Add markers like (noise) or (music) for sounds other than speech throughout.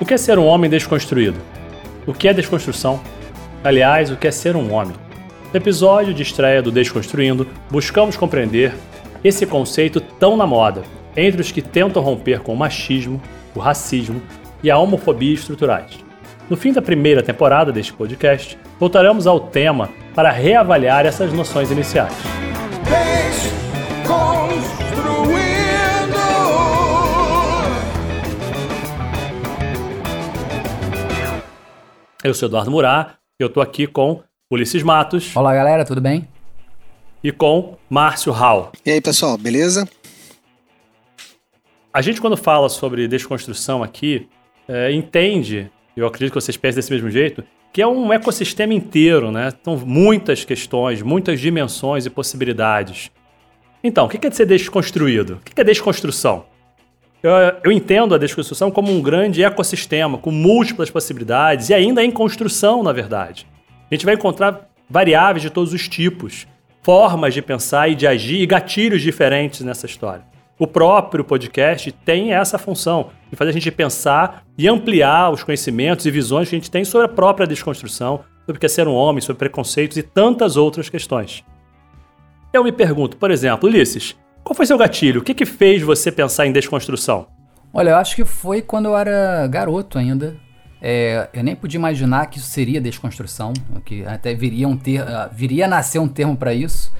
O que é ser um homem desconstruído? O que é desconstrução? Aliás, o que é ser um homem? No episódio de estreia do Desconstruindo, buscamos compreender esse conceito tão na moda entre os que tentam romper com o machismo, o racismo e a homofobia estruturais. No fim da primeira temporada deste podcast, voltaremos ao tema para reavaliar essas noções iniciais. Eu sou Eduardo Murá, eu estou aqui com Ulisses Matos. Olá, galera, tudo bem? E com Márcio Hall. E aí, pessoal, beleza? A gente, quando fala sobre desconstrução aqui, é, entende, eu acredito que vocês pensem desse mesmo jeito, que é um ecossistema inteiro, né? São muitas questões, muitas dimensões e possibilidades. Então, o que é ser desconstruído? O que é desconstrução? Eu, eu, entendo a desconstrução como um grande ecossistema com múltiplas possibilidades e ainda em construção, na verdade. A gente vai encontrar variáveis de todos os tipos, formas de pensar e de agir e gatilhos diferentes nessa história. O próprio podcast tem essa função de fazer a gente pensar e ampliar os conhecimentos e visões que a gente tem sobre a própria desconstrução, sobre o que é ser um homem, sobre preconceitos e tantas outras questões. Eu me pergunto, por exemplo, Ulisses, qual foi seu gatilho? O que, que fez você pensar em desconstrução? Olha, eu acho que foi quando eu era garoto ainda. É, eu nem podia imaginar que isso seria desconstrução, que até viria, um ter, uh, viria a nascer um termo para isso.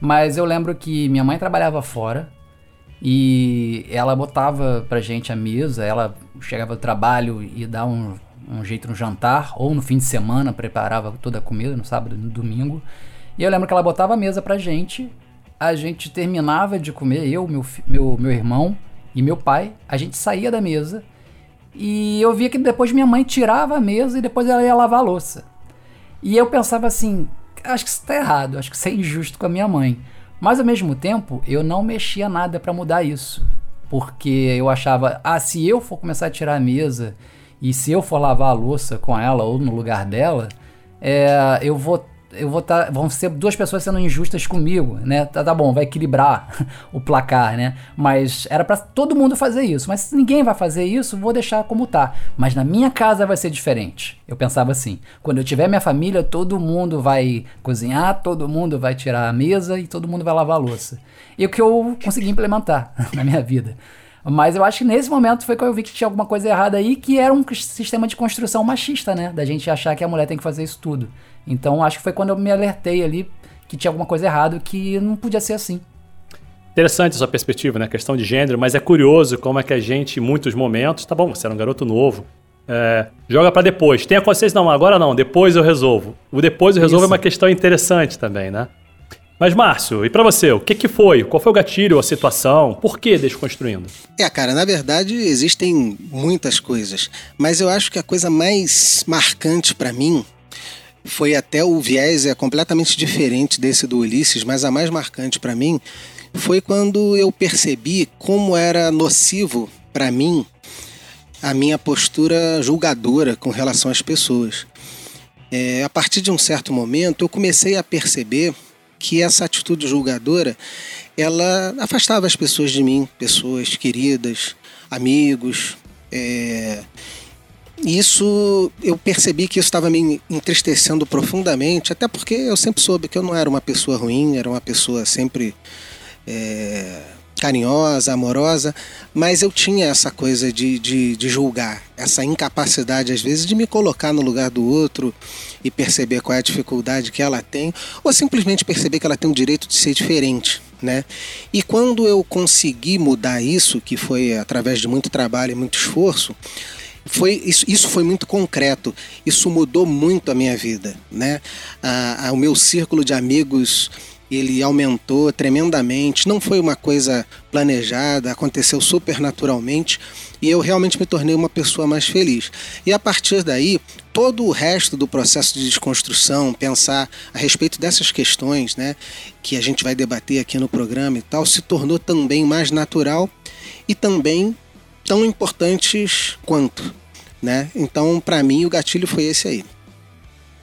Mas eu lembro que minha mãe trabalhava fora e ela botava pra gente a mesa, ela chegava do trabalho e dava um, um jeito no jantar, ou no fim de semana preparava toda a comida, no sábado no domingo. E eu lembro que ela botava a mesa pra gente a gente terminava de comer, eu, meu, meu, meu irmão e meu pai, a gente saía da mesa e eu via que depois minha mãe tirava a mesa e depois ela ia lavar a louça. E eu pensava assim, acho que isso tá errado, acho que isso é injusto com a minha mãe. Mas ao mesmo tempo, eu não mexia nada para mudar isso. Porque eu achava, ah, se eu for começar a tirar a mesa e se eu for lavar a louça com ela ou no lugar dela, é, eu vou eu vou tá, vão ser duas pessoas sendo injustas comigo, né? Tá, tá bom, vai equilibrar (laughs) o placar, né? Mas era para todo mundo fazer isso. Mas se ninguém vai fazer isso, vou deixar como tá. Mas na minha casa vai ser diferente. Eu pensava assim: quando eu tiver minha família, todo mundo vai cozinhar, todo mundo vai tirar a mesa e todo mundo vai lavar a louça. E o que eu consegui implementar (laughs) na minha vida. Mas eu acho que nesse momento foi que eu vi que tinha alguma coisa errada aí, que era um sistema de construção machista, né? Da gente achar que a mulher tem que fazer isso tudo. Então acho que foi quando eu me alertei ali que tinha alguma coisa errada, que não podia ser assim. Interessante a sua perspectiva, né? questão de gênero, mas é curioso como é que a gente, em muitos momentos, tá bom, você era um garoto novo, é, joga para depois. Tem a consciência, não, agora não, depois eu resolvo. O depois eu resolvo Isso. é uma questão interessante também, né? Mas, Márcio, e para você, o que, que foi? Qual foi o gatilho, a situação? Por que Desconstruindo? É, cara, na verdade existem muitas coisas, mas eu acho que a coisa mais marcante para mim foi até o viés é completamente diferente desse do Ulisses, mas a mais marcante para mim foi quando eu percebi como era nocivo para mim a minha postura julgadora com relação às pessoas. É, a partir de um certo momento, eu comecei a perceber que essa atitude julgadora ela afastava as pessoas de mim, pessoas queridas, amigos. É, isso eu percebi que isso estava me entristecendo profundamente, até porque eu sempre soube que eu não era uma pessoa ruim, era uma pessoa sempre é, carinhosa, amorosa, mas eu tinha essa coisa de, de, de, julgar, essa incapacidade às vezes de me colocar no lugar do outro e perceber qual é a dificuldade que ela tem, ou simplesmente perceber que ela tem o direito de ser diferente. Né? E quando eu consegui mudar isso, que foi através de muito trabalho e muito esforço, foi isso, isso foi muito concreto. Isso mudou muito a minha vida, né? Ah, o meu círculo de amigos ele aumentou tremendamente. Não foi uma coisa planejada, aconteceu super naturalmente e eu realmente me tornei uma pessoa mais feliz. E a partir daí, todo o resto do processo de desconstrução, pensar a respeito dessas questões, né, que a gente vai debater aqui no programa e tal, se tornou também mais natural e também tão importantes quanto, né? Então, para mim, o gatilho foi esse aí.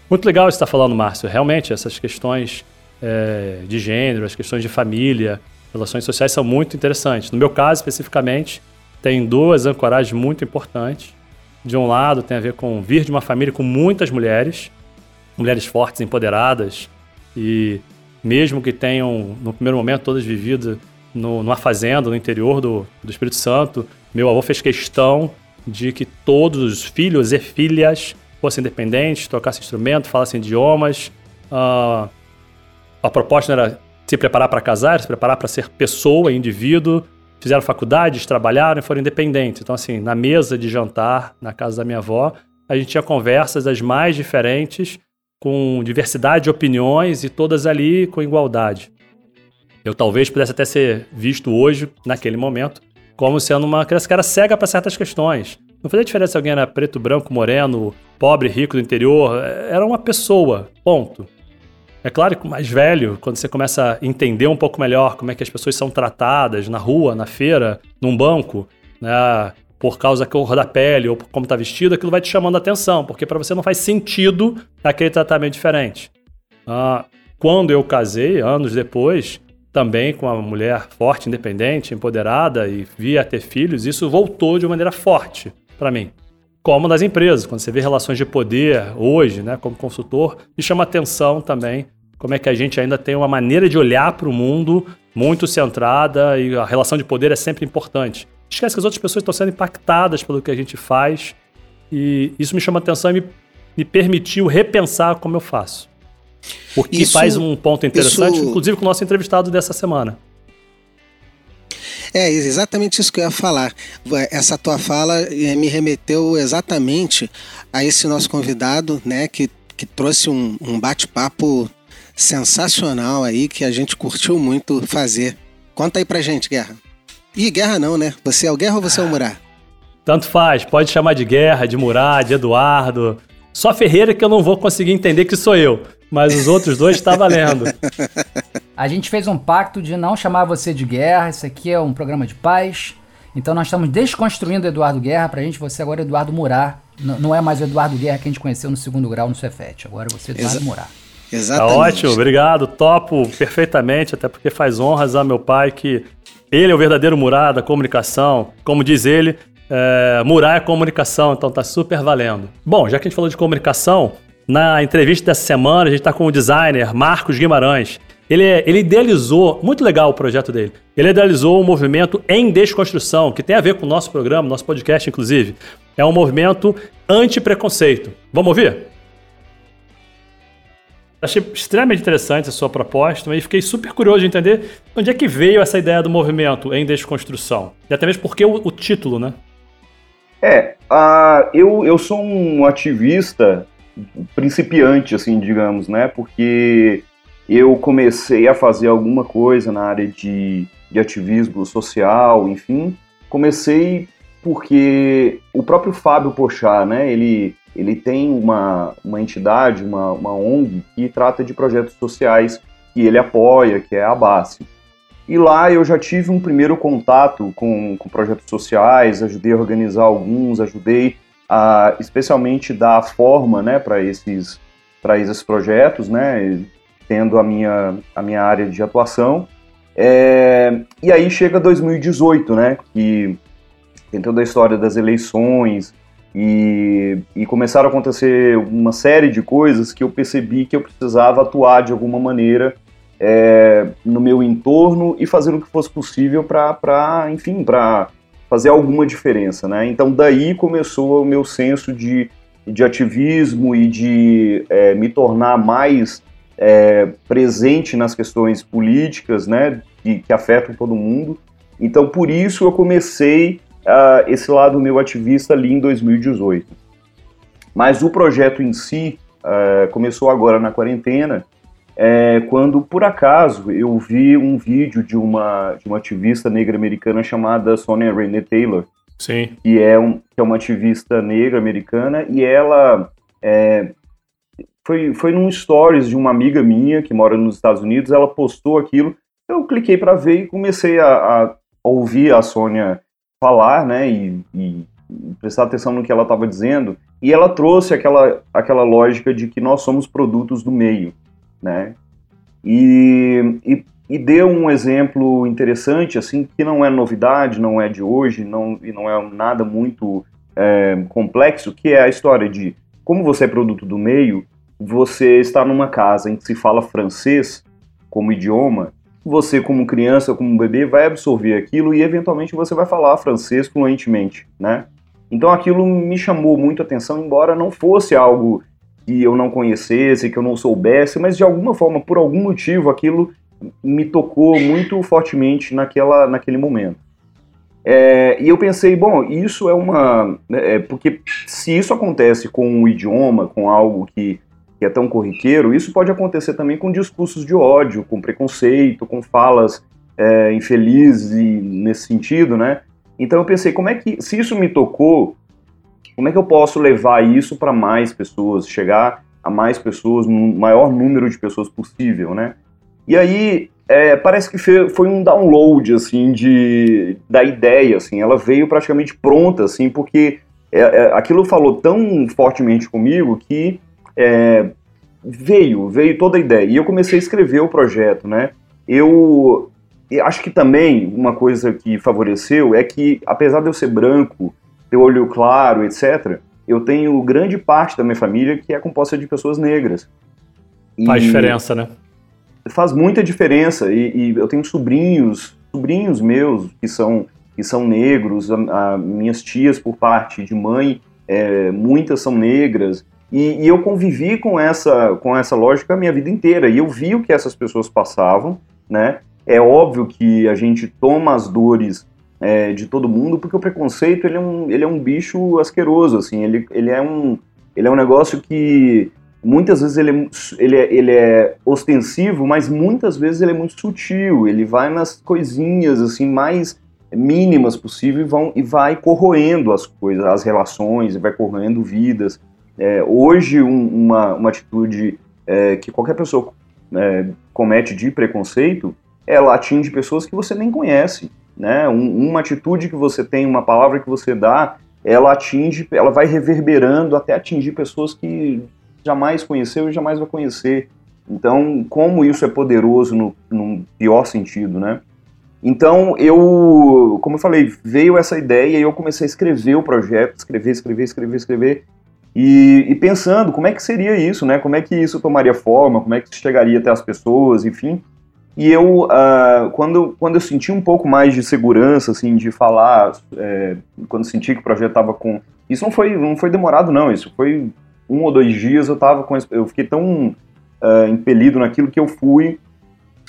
Muito legal você estar falando, Márcio. Realmente, essas questões é, de gênero, as questões de família, relações sociais são muito interessantes. No meu caso, especificamente, tem duas ancoragens muito importantes. De um lado, tem a ver com vir de uma família com muitas mulheres, mulheres fortes, empoderadas, e mesmo que tenham, no primeiro momento, todas vividas no, numa fazenda no interior do, do Espírito Santo, meu avô fez questão de que todos os filhos e filhas fossem independentes, tocassem instrumento, falassem idiomas. Uh, a proposta era se preparar para casar, se preparar para ser pessoa, indivíduo. Fizeram faculdades, trabalharam e foram independentes. Então, assim, na mesa de jantar, na casa da minha avó, a gente tinha conversas das mais diferentes, com diversidade de opiniões e todas ali com igualdade. Eu talvez pudesse até ser visto hoje, naquele momento, como sendo uma criança que era cega para certas questões. Não fazia diferença se alguém era preto, branco, moreno, pobre, rico do interior. Era uma pessoa, ponto. É claro que mais velho, quando você começa a entender um pouco melhor como é que as pessoas são tratadas na rua, na feira, num banco, né, por causa da cor da pele ou como está vestido, aquilo vai te chamando a atenção, porque para você não faz sentido aquele tratamento diferente. Ah, quando eu casei, anos depois, também com uma mulher forte, independente, empoderada e via ter filhos, isso voltou de uma maneira forte para mim. Como nas empresas, quando você vê relações de poder hoje, né, como consultor, me chama atenção também como é que a gente ainda tem uma maneira de olhar para o mundo muito centrada e a relação de poder é sempre importante. Esquece que as outras pessoas estão sendo impactadas pelo que a gente faz e isso me chama atenção e me, me permitiu repensar como eu faço. O que isso, faz um ponto interessante, isso... inclusive com o nosso entrevistado dessa semana. É exatamente isso que eu ia falar. Essa tua fala eh, me remeteu exatamente a esse nosso convidado, né, que, que trouxe um, um bate-papo sensacional aí que a gente curtiu muito fazer. Conta aí pra gente, Guerra. Ih, Guerra não, né? Você é o Guerra ou você é o Murá? Tanto faz, pode chamar de Guerra, de Murá, de Eduardo. Só Ferreira que eu não vou conseguir entender que sou eu mas os outros dois está valendo. A gente fez um pacto de não chamar você de guerra, isso aqui é um programa de paz. Então nós estamos desconstruindo Eduardo Guerra, pra gente você agora é Eduardo Murar. não é mais o Eduardo Guerra que a gente conheceu no segundo grau no Cefete, agora você é Eduardo Exa Murar. Exatamente. Tá ótimo, obrigado, topo perfeitamente, até porque faz honras a meu pai que ele é o verdadeiro Murar da comunicação, como diz ele, é, Murar é comunicação, então tá super valendo. Bom, já que a gente falou de comunicação, na entrevista dessa semana, a gente está com o designer Marcos Guimarães. Ele, é, ele idealizou, muito legal o projeto dele, ele idealizou um movimento em desconstrução, que tem a ver com o nosso programa, nosso podcast, inclusive. É um movimento anti-preconceito. Vamos ouvir? Achei extremamente interessante a sua proposta e fiquei super curioso de entender onde é que veio essa ideia do movimento em desconstrução. E até mesmo porque o, o título, né? É, uh, eu, eu sou um ativista principiante, assim, digamos, né? Porque eu comecei a fazer alguma coisa na área de, de ativismo social, enfim. Comecei porque o próprio Fábio Pochá, né? Ele, ele tem uma, uma entidade, uma, uma ONG que trata de projetos sociais que ele apoia, que é a BASE. E lá eu já tive um primeiro contato com, com projetos sociais, ajudei a organizar alguns, ajudei a, especialmente dar forma né, para esses, esses projetos, né, tendo a minha, a minha área de atuação. É, e aí chega 2018, né, que tem toda a história das eleições e, e começaram a acontecer uma série de coisas que eu percebi que eu precisava atuar de alguma maneira é, no meu entorno e fazer o que fosse possível para, enfim, para fazer alguma diferença, né? Então daí começou o meu senso de, de ativismo e de é, me tornar mais é, presente nas questões políticas, né? Que, que, afetam todo mundo. Então por isso eu comecei uh, esse lado meu ativista ali em 2018. Mas o projeto em si uh, começou agora na quarentena é, quando por acaso eu vi um vídeo de uma, de uma ativista negra americana chamada Sonia Renee Taylor, Sim. que é, um, que é uma ativista negra americana, e ela é, foi, foi num stories de uma amiga minha que mora nos Estados Unidos, ela postou aquilo, eu cliquei para ver e comecei a, a, ouvir a Sônia falar, né, e, e prestar atenção no que ela estava dizendo, e ela trouxe aquela, aquela lógica de que nós somos produtos do meio né? E, e, e deu um exemplo interessante, assim, que não é novidade, não é de hoje, não, e não é nada muito é, complexo, que é a história de como você é produto do meio, você está numa casa em que se fala francês como idioma, você como criança, como bebê, vai absorver aquilo e eventualmente você vai falar francês fluentemente, né? Então aquilo me chamou muito atenção, embora não fosse algo que eu não conhecesse, que eu não soubesse, mas de alguma forma, por algum motivo, aquilo me tocou muito fortemente naquela, naquele momento. É, e eu pensei, bom, isso é uma. É, porque se isso acontece com um idioma, com algo que, que é tão corriqueiro, isso pode acontecer também com discursos de ódio, com preconceito, com falas é, infelizes nesse sentido, né? Então eu pensei, como é que, se isso me tocou, como é que eu posso levar isso para mais pessoas, chegar a mais pessoas, no maior número de pessoas possível, né? E aí é, parece que foi um download assim de da ideia, assim, ela veio praticamente pronta, assim, porque é, é, aquilo falou tão fortemente comigo que é, veio, veio toda a ideia. E eu comecei a escrever o projeto, né? Eu e acho que também uma coisa que favoreceu é que, apesar de eu ser branco, ter olho claro, etc., eu tenho grande parte da minha família que é composta de pessoas negras. E faz diferença, né? Faz muita diferença. E, e, eu tenho sobrinhos, sobrinhos meus que são, que são negros, a, a minhas tias por parte de mãe, é, muitas são negras. E, e, eu convivi com essa, com essa lógica a minha vida inteira. E eu vi o que essas pessoas passavam, né? É óbvio que a gente toma as dores é, de todo mundo, porque o preconceito ele é um, ele é um bicho asqueroso, assim, ele, ele, é um, ele é um negócio que muitas vezes ele é, ele, é, ele é ostensivo, mas muitas vezes ele é muito sutil, ele vai nas coisinhas assim mais mínimas possível e, vão, e vai corroendo as coisas, as relações, vai corroendo vidas. É, hoje, um, uma, uma atitude é, que qualquer pessoa é, comete de preconceito ela atinge pessoas que você nem conhece, né? Um, uma atitude que você tem, uma palavra que você dá, ela atinge, ela vai reverberando até atingir pessoas que jamais conheceu e jamais vai conhecer. Então, como isso é poderoso no, no pior sentido, né? Então, eu, como eu falei, veio essa ideia e eu comecei a escrever o projeto, escrever, escrever, escrever, escrever, e, e, pensando como é que seria isso, né? Como é que isso tomaria forma, como é que chegaria até as pessoas, enfim. E eu, uh, quando, quando eu senti um pouco mais de segurança, assim, de falar, é, quando senti que o projeto estava com... Isso não foi, não foi demorado, não. Isso foi um ou dois dias, eu tava com... Eu fiquei tão uh, impelido naquilo que eu fui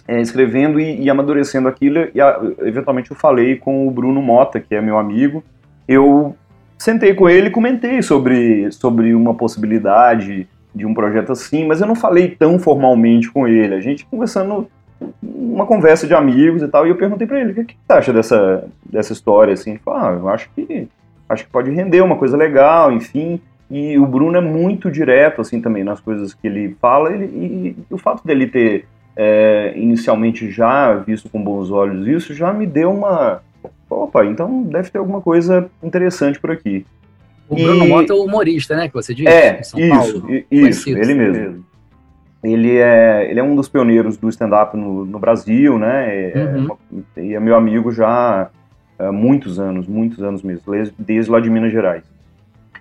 é, escrevendo e, e, amadurecendo aquilo. E a, eventualmente eu falei com o Bruno Mota, que é meu amigo. Eu sentei com ele e comentei sobre, sobre uma possibilidade de um projeto assim, mas eu não falei tão formalmente com ele. A gente conversando uma conversa de amigos e tal, e eu perguntei para ele, o que, que você acha dessa, dessa história, assim? Ele falou, ah, eu acho que, acho que pode render uma coisa legal, enfim, e o Bruno é muito direto, assim, também, nas coisas que ele fala, ele, e, e o fato dele ter é, inicialmente já visto com bons olhos isso, já me deu uma... Opa, então deve ter alguma coisa interessante por aqui. O Bruno e... Mota é o humorista, né, que você disse? É, isso, Paulo, isso, ele mesmo. Ele é, ele é um dos pioneiros do stand-up no, no, Brasil, né? É, uhum. E é meu amigo já há muitos anos, muitos anos mesmo, desde lá de Minas Gerais.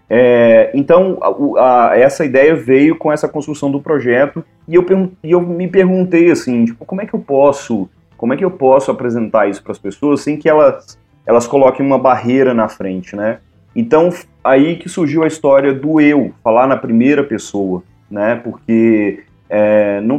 É, então, a, a, essa ideia veio com essa construção do projeto e eu, e eu me perguntei assim, tipo, como é que eu posso, como é que eu posso apresentar isso para as pessoas sem que elas, elas coloquem uma barreira na frente, né? Então, aí que surgiu a história do eu, falar na primeira pessoa, né? Porque é, não,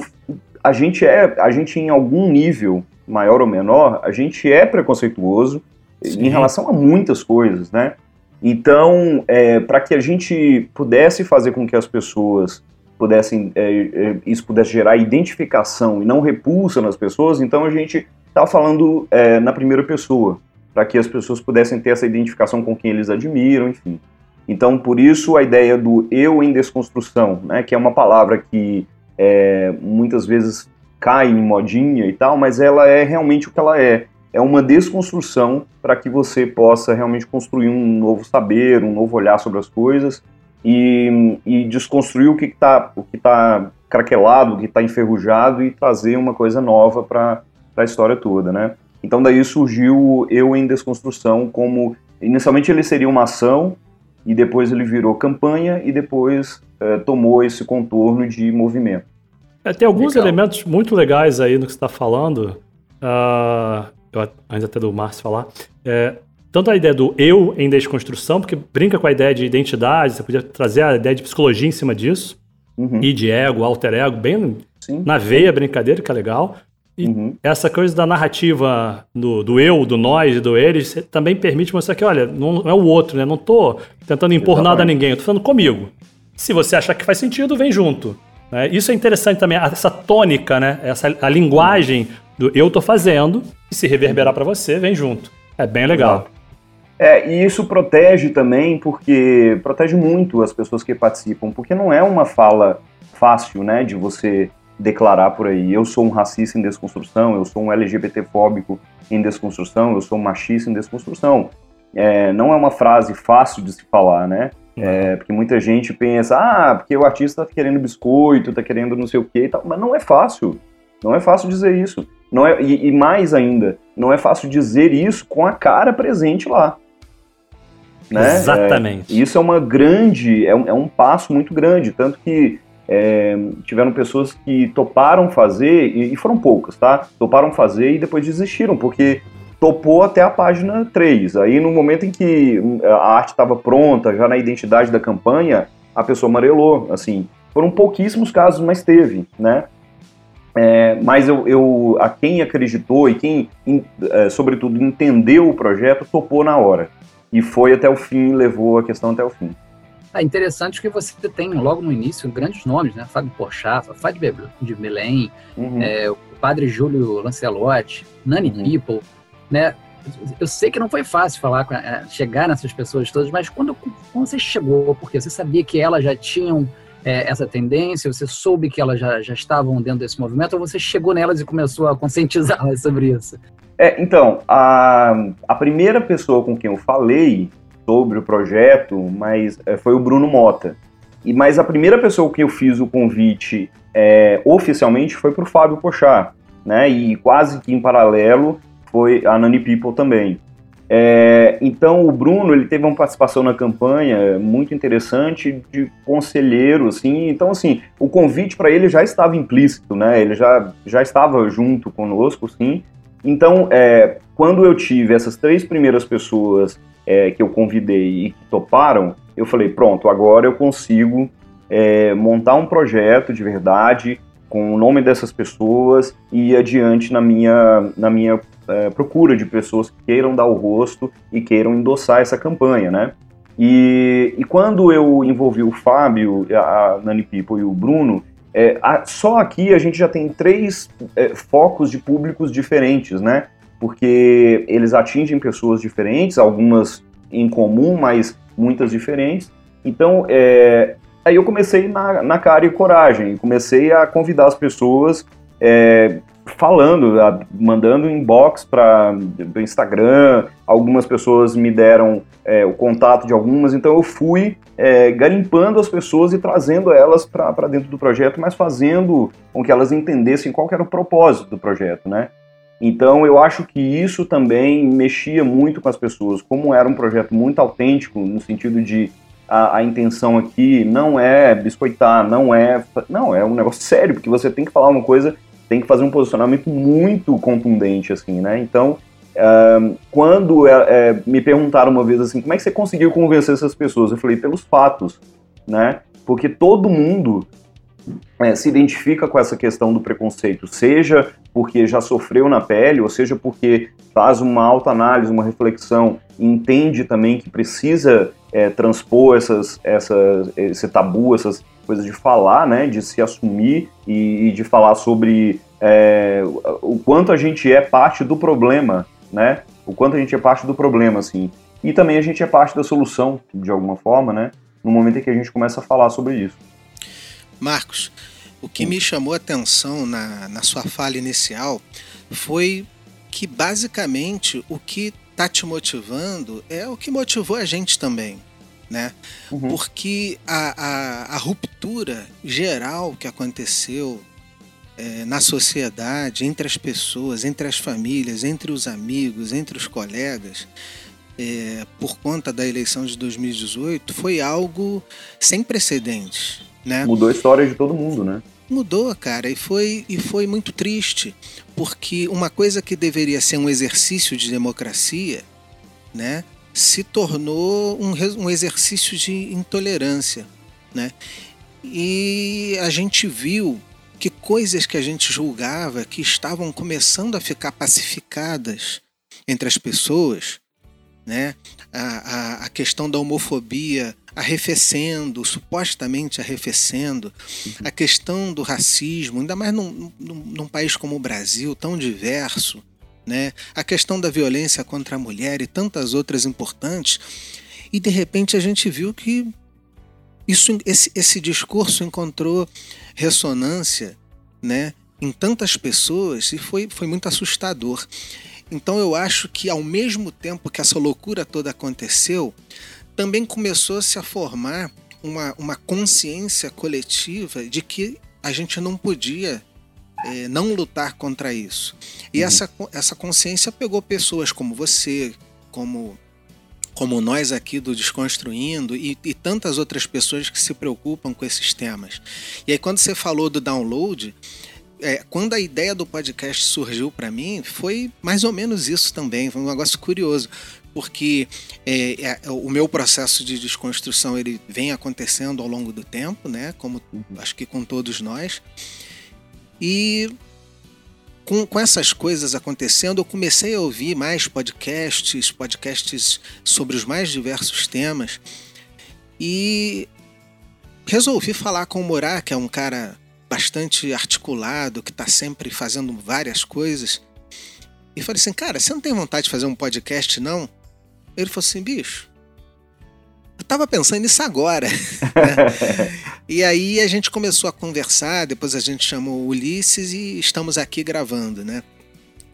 a gente é, a gente em algum nível maior ou menor, a gente é preconceituoso Sim. em relação a muitas coisas, né? Então, é, para que a gente pudesse fazer com que as pessoas pudessem, é, é, isso pudesse gerar identificação e não repulsa nas pessoas, então a gente está falando é, na primeira pessoa, para que as pessoas pudessem ter essa identificação com quem eles admiram, enfim. Então, por isso a ideia do eu em desconstrução, né, que é uma palavra que é, muitas vezes cai em modinha e tal, mas ela é realmente o que ela é. É uma desconstrução para que você possa realmente construir um novo saber, um novo olhar sobre as coisas e, e desconstruir o que está o que tá craquelado, que está enferrujado e trazer uma coisa nova para a história toda, né? Então daí surgiu Eu em Desconstrução como inicialmente ele seria uma ação e depois ele virou campanha e depois é, tomou esse contorno de movimento. É, tem alguns Legal. elementos muito legais aí no que você está falando. Uh, eu, antes até do Márcio falar. É, tanto a ideia do eu em desconstrução, porque brinca com a ideia de identidade, você podia trazer a ideia de psicologia em cima disso, uhum. e de ego, alter ego, bem Sim. na veia, brincadeira, que é legal. E uhum. essa coisa da narrativa do, do eu, do nós, do eles, também permite mostrar que, olha, não é o outro, né? Não tô tentando impor Exatamente. nada a ninguém, eu tô falando comigo. Se você achar que faz sentido, vem junto. Né? Isso é interessante também, essa tônica, né? Essa, a linguagem do eu tô fazendo, e se reverberar para você, vem junto. É bem legal. É, e isso protege também, porque protege muito as pessoas que participam, porque não é uma fala fácil, né, de você declarar por aí, eu sou um racista em desconstrução, eu sou um LGBT-fóbico em desconstrução, eu sou um machista em desconstrução. É, não é uma frase fácil de se falar, né? É, porque muita gente pensa, ah, porque o artista tá querendo biscoito, tá querendo não sei o que e tal, mas não é fácil. Não é fácil dizer isso. Não é, e, e mais ainda, não é fácil dizer isso com a cara presente lá. Né? Exatamente. É, isso é uma grande, é um, é um passo muito grande, tanto que é, tiveram pessoas que toparam fazer, e, e, foram poucas, tá? Toparam fazer e depois desistiram, porque topou até a página 3. Aí no momento em que a arte estava pronta, já na identidade da campanha, a pessoa amarelou, assim. Foram pouquíssimos casos, mas teve, né? É, mas eu, eu, a quem acreditou e quem, é, sobretudo, entendeu o projeto, topou na hora. E foi até o fim, levou a questão até o fim. É interessante que você tem logo no início grandes nomes, né? Fábio Porchat, Fábio de Belém, uhum. é, o padre Júlio Lancelotti, Nani uhum. People, né? Eu sei que não foi fácil falar, chegar nessas pessoas todas, mas quando, quando você chegou, porque você sabia que elas já tinham é, essa tendência, você soube que elas já, já estavam dentro desse movimento, ou você chegou nelas e começou a conscientizá-las (laughs) sobre isso? É, então, a, a primeira pessoa com quem eu falei sobre o projeto, mas é, foi o Bruno Mota. E mas a primeira pessoa que eu fiz o convite é, oficialmente foi para o Fábio Pochá, né? E quase que em paralelo foi a Nani People também. É, então o Bruno ele teve uma participação na campanha muito interessante de conselheiro, assim. Então assim, o convite para ele já estava implícito, né? Ele já já estava junto conosco, sim. Então é, quando eu tive essas três primeiras pessoas é, que eu convidei e que toparam, eu falei, pronto, agora eu consigo é, montar um projeto de verdade com o nome dessas pessoas e ir adiante na minha, na minha é, procura de pessoas que queiram dar o rosto e queiram endossar essa campanha, né? E, e quando eu envolvi o Fábio, a Nani People e o Bruno, é, a, só aqui a gente já tem três é, focos de públicos diferentes, né? porque eles atingem pessoas diferentes, algumas em comum, mas muitas diferentes. Então, é, aí eu comecei na, na cara e coragem, comecei a convidar as pessoas, é, falando, mandando inbox para o Instagram, algumas pessoas me deram é, o contato de algumas, então eu fui é, garimpando as pessoas e trazendo elas para dentro do projeto, mas fazendo com que elas entendessem qual era o propósito do projeto, né? Então eu acho que isso também mexia muito com as pessoas. Como era um projeto muito autêntico, no sentido de a, a, intenção aqui não é biscoitar, não é. Não, é um negócio (laughs) sério, porque você tem que falar uma coisa, tem que fazer um posicionamento muito contundente, assim, né? Então, uh, quando é, me perguntaram uma vez assim, como é que você conseguiu convencer essas pessoas? Eu falei, pelos fatos, né? Porque todo mundo é, se identifica com essa questão do preconceito, seja porque já sofreu na pele, ou seja porque faz uma autoanálise, uma reflexão, entende também que precisa transpor essas, essas, esse tabu, essas coisas de falar, né, de se assumir e, e de falar sobre é, o quanto a gente é parte do problema, né, o quanto a gente é parte do problema, assim, e também a gente é parte da solução, de alguma forma, né, no momento em que a gente começa a falar sobre isso. Marcos, o que me chamou a atenção na, na sua fala inicial foi que basicamente o que está te motivando é o que motivou a gente também. Né? Uhum. Porque a, a, a, ruptura geral que aconteceu é, na sociedade, entre as pessoas, entre as famílias, entre os amigos, entre os colegas, é, por conta da eleição de 2018, foi algo sem precedentes. Né? Mudou a história de todo mundo, né? Mudou, cara, e foi, e foi muito triste, porque uma coisa que deveria ser um exercício de democracia, né, se tornou um, um exercício de intolerância, né? E a gente viu que coisas que a gente julgava que estavam começando a ficar pacificadas entre as pessoas, né? A, a, a questão da homofobia arrefecendo, supostamente arrefecendo, a questão do racismo, ainda mais num, num, num, país como o Brasil, tão diverso, né? a questão da violência contra a mulher e tantas outras importantes, e de repente a gente viu que isso, esse, esse discurso encontrou ressonância né, em tantas pessoas e foi, foi muito assustador. Então eu acho que ao mesmo tempo que essa loucura toda aconteceu, também começou-se a formar uma, uma consciência coletiva de que a gente não podia é, não lutar contra isso. E uhum. essa, essa consciência pegou pessoas como você, como, como nós aqui do Desconstruindo e, e tantas outras pessoas que se preocupam com esses temas. E aí, quando você falou do download, é, quando a ideia do podcast surgiu para mim, foi mais ou menos isso também. Foi um negócio curioso porque é, é, o meu processo de desconstrução ele vem acontecendo ao longo do tempo, né? Como uhum. acho que com todos nós. E com, com essas coisas acontecendo, eu comecei a ouvir mais podcasts, podcasts sobre os mais diversos temas. E resolvi falar com o Morá, que é um cara bastante articulado, que está sempre fazendo várias coisas. E falei assim, cara, você não tem vontade de fazer um podcast, não? Ele falou assim, bicho, eu tava pensando nisso agora. (laughs) (laughs) e aí a gente começou a conversar, depois a gente chamou o Ulisses e estamos aqui gravando, né?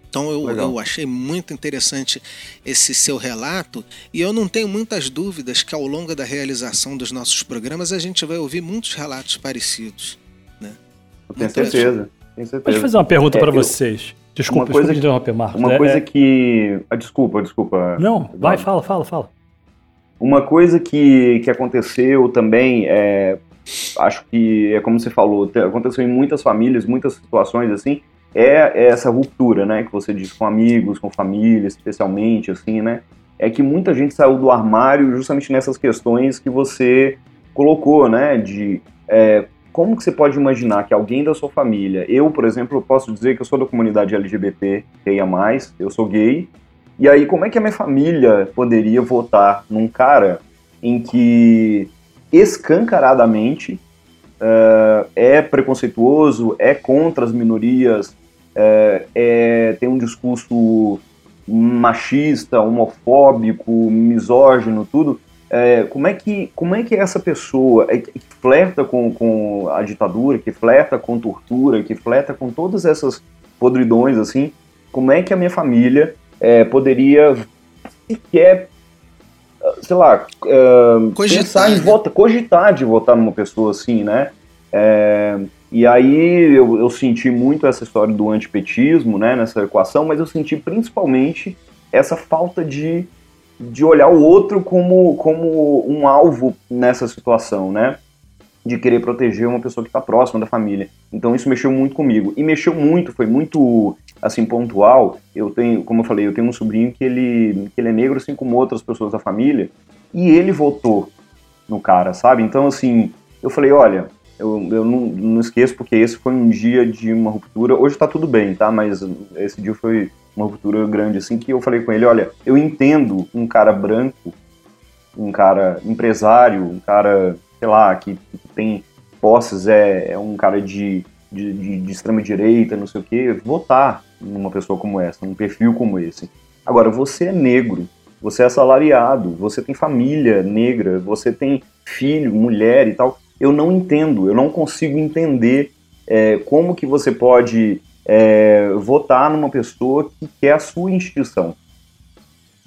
Então eu, eu, achei muito interessante esse seu relato e eu não tenho muitas dúvidas que ao longo da realização dos nossos programas a gente vai ouvir muitos relatos parecidos. Né? tenho certeza, tenho certeza. Deixa eu fazer uma pergunta é, para vocês. Desculpa, uma coisa desculpa interromper, Marcos. Uma é, coisa é... que. Ah, desculpa, desculpa. Não, vai, fala, fala, fala. Uma coisa que, que aconteceu também, é, acho que é como você falou, aconteceu em muitas famílias, muitas situações assim, é, é essa ruptura, né, que você diz com amigos, com família, especialmente, assim, né, é que muita gente saiu do armário justamente nessas questões que você colocou, né, de é, como que você pode imaginar que alguém da sua família, eu, por exemplo, posso dizer que eu sou da comunidade LGBT, mais, eu sou gay, e aí como é que a minha família poderia votar num cara em que escancaradamente uh, é preconceituoso, é contra as minorias, uh, é, tem um discurso machista, homofóbico, misógino, tudo, é, como, é que, como é que essa pessoa é, que flerta com, com a ditadura, que flerta com tortura, que flerta com todas essas podridões, assim, como é que a minha família é, poderia sequer, sei lá, uh, cogitar, pensar em votar, cogitar de votar numa pessoa assim, né? É, e aí eu, eu, senti muito essa história do antipetismo, né, nessa equação, mas eu senti principalmente essa falta de de olhar o outro como, como um alvo nessa situação, né? De querer proteger uma pessoa que está próxima da família. Então isso mexeu muito comigo. E mexeu muito, foi muito, assim, pontual. Eu tenho, como eu falei, eu tenho um sobrinho que ele, que ele é negro, assim como outras pessoas da família, e ele votou no cara, sabe? Então, assim, eu falei, olha, eu, eu não, não esqueço porque esse foi um dia de uma ruptura. Hoje tá tudo bem, tá? Mas esse dia foi uma ruptura grande, assim, que eu falei com ele, olha, eu entendo um cara branco, um cara empresário, um cara, sei lá, que, que tem posses, é, é um cara de, de, de, de extrema direita, não sei o quê, votar numa pessoa como essa, num perfil como esse. Agora, você é negro, você é assalariado, você tem família negra, você tem filho, mulher e tal. Eu não entendo, eu não consigo entender é, como que você pode é, votar numa pessoa que quer a sua instituição.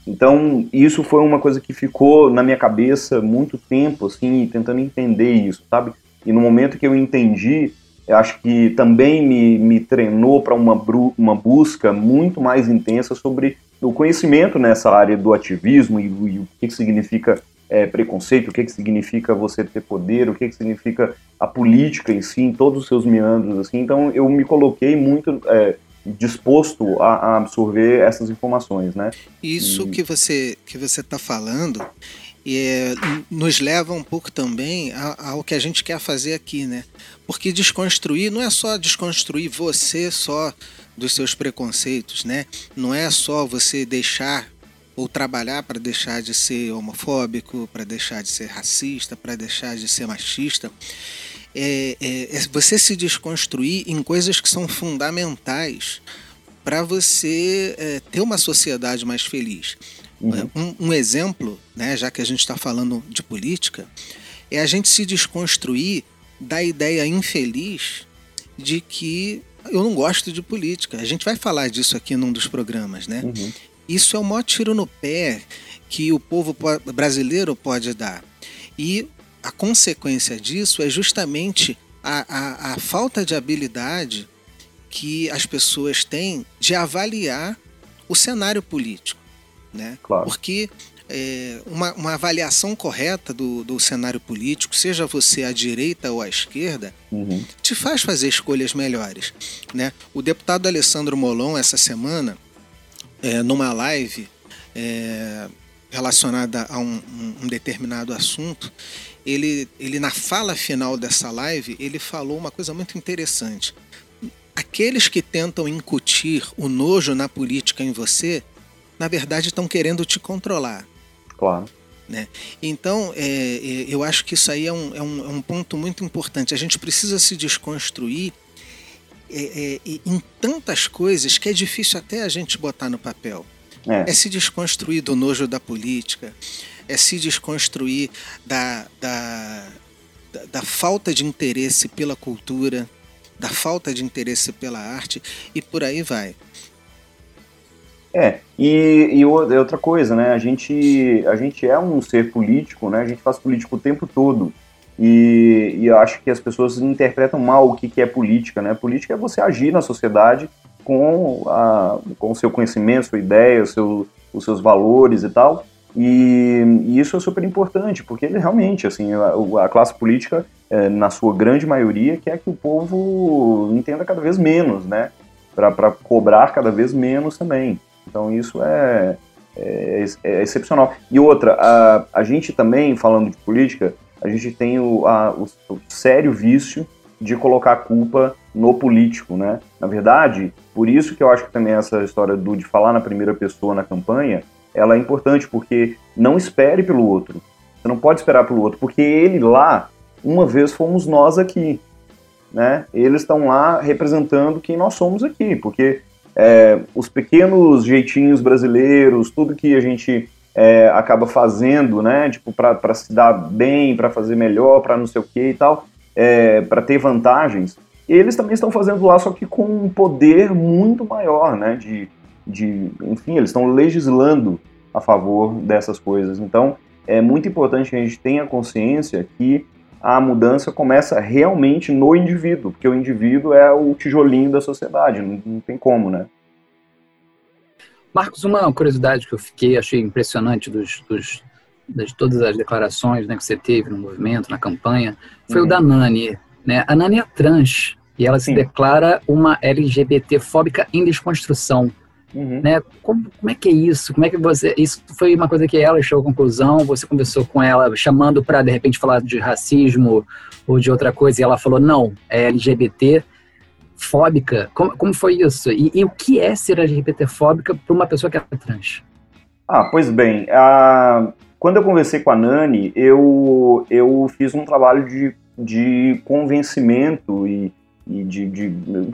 Então, isso foi uma coisa que ficou na minha cabeça muito tempo, assim, tentando entender isso, sabe? E no momento que eu entendi, eu acho que também me, me treinou para uma, uma busca muito mais intensa sobre o conhecimento nessa área do ativismo e, e o que, que significa é, preconceito, o que, que significa você ter poder, o que, que significa a política em si, em todos os seus meandros, assim. Então, eu me coloquei muito é, disposto a, a, absorver essas informações, né? Isso e... que você que você está falando é, nos leva um pouco também ao que a gente quer fazer aqui, né? Porque desconstruir não é só desconstruir você só dos seus preconceitos, né? Não é só você deixar ou trabalhar para deixar de ser homofóbico, para deixar de ser racista, para deixar de ser machista. É, é, é, você se desconstruir em coisas que são fundamentais para você é, ter uma sociedade mais feliz. Uhum. Um, um, exemplo, né, já que a gente está falando de política, é a gente se desconstruir da ideia infeliz de que eu não gosto de política. A gente vai falar disso aqui num dos programas, né? Uhum. Isso é o maior tiro no pé que o povo brasileiro pode dar. E a consequência disso é justamente a, a, a falta de habilidade que as pessoas têm de avaliar o cenário político. Né? Claro. Porque é, uma, uma, avaliação correta do, do, cenário político, seja você à direita ou à esquerda, uhum. te faz fazer escolhas melhores. Né? O deputado Alessandro Molon, essa semana, é, numa live é, relacionada a um, um, determinado assunto, ele, ele na fala final dessa live, ele falou uma coisa muito interessante. Aqueles que tentam incutir o nojo na política em você, na verdade estão querendo te controlar. Claro. Né? Então, é, é, eu acho que isso aí é um, é, um, é um ponto muito importante. A gente precisa se desconstruir é, é, em tantas coisas que é difícil até a gente botar no papel. É. é. se desconstruir do nojo da política, é se desconstruir da, da, da, da falta de interesse pela cultura, da falta de interesse pela arte e por aí vai. É, e, e, outra coisa, né? A gente, a gente é um ser político, né? A gente faz político o tempo todo. E, e eu acho que as pessoas interpretam mal o que, que é política, né? Política é você agir na sociedade com, a, com o seu conhecimento, sua ideia, seu, os seus valores e tal. E, e, isso é super importante, porque ele realmente, assim, a, a classe política, é, na sua grande maioria, quer que o povo entenda cada vez menos, né? Para cobrar cada vez menos também. Então isso é, é, é excepcional. E outra, a, a gente também, falando de política, a gente tem o, a, o, o sério vício de colocar a culpa no político, né? Na verdade, por isso que eu acho que também essa história do de falar na primeira pessoa na campanha, ela é importante porque não espere pelo outro. Você não pode esperar pelo outro, porque ele lá, uma vez fomos nós aqui, né? Eles estão lá representando quem nós somos aqui, porque é, os pequenos jeitinhos brasileiros, tudo que a gente é, acaba fazendo, né? Tipo, para se dar bem, para fazer melhor, para não sei o que e tal, é, para ter vantagens. Eles também estão fazendo lá, só que com um poder muito maior, né? De, de, enfim, eles estão legislando a favor dessas coisas. Então, é muito importante que a gente tenha consciência que a mudança começa realmente no indivíduo, porque o indivíduo é o tijolinho da sociedade, não, não tem como, né? Marcos, uma curiosidade que eu fiquei, achei impressionante dos, dos de todas as declarações né, que você teve no movimento, na campanha, foi uhum. o da Nani. Né? A Nani é trans e ela Sim. se declara uma LGBT fóbica em desconstrução. Uhum. Né? Como, como é que é isso? Como é que você. Isso foi uma coisa que ela chegou à conclusão, você conversou com ela, chamando para de repente falar de racismo ou de outra coisa, e ela falou: não, é LGBT fóbica. Como, como foi isso? E, e o que é ser LGBT fóbica para uma pessoa que é trans? Ah, pois bem, a, quando eu conversei com a Nani, eu, eu fiz um trabalho de, de convencimento e, e de, de,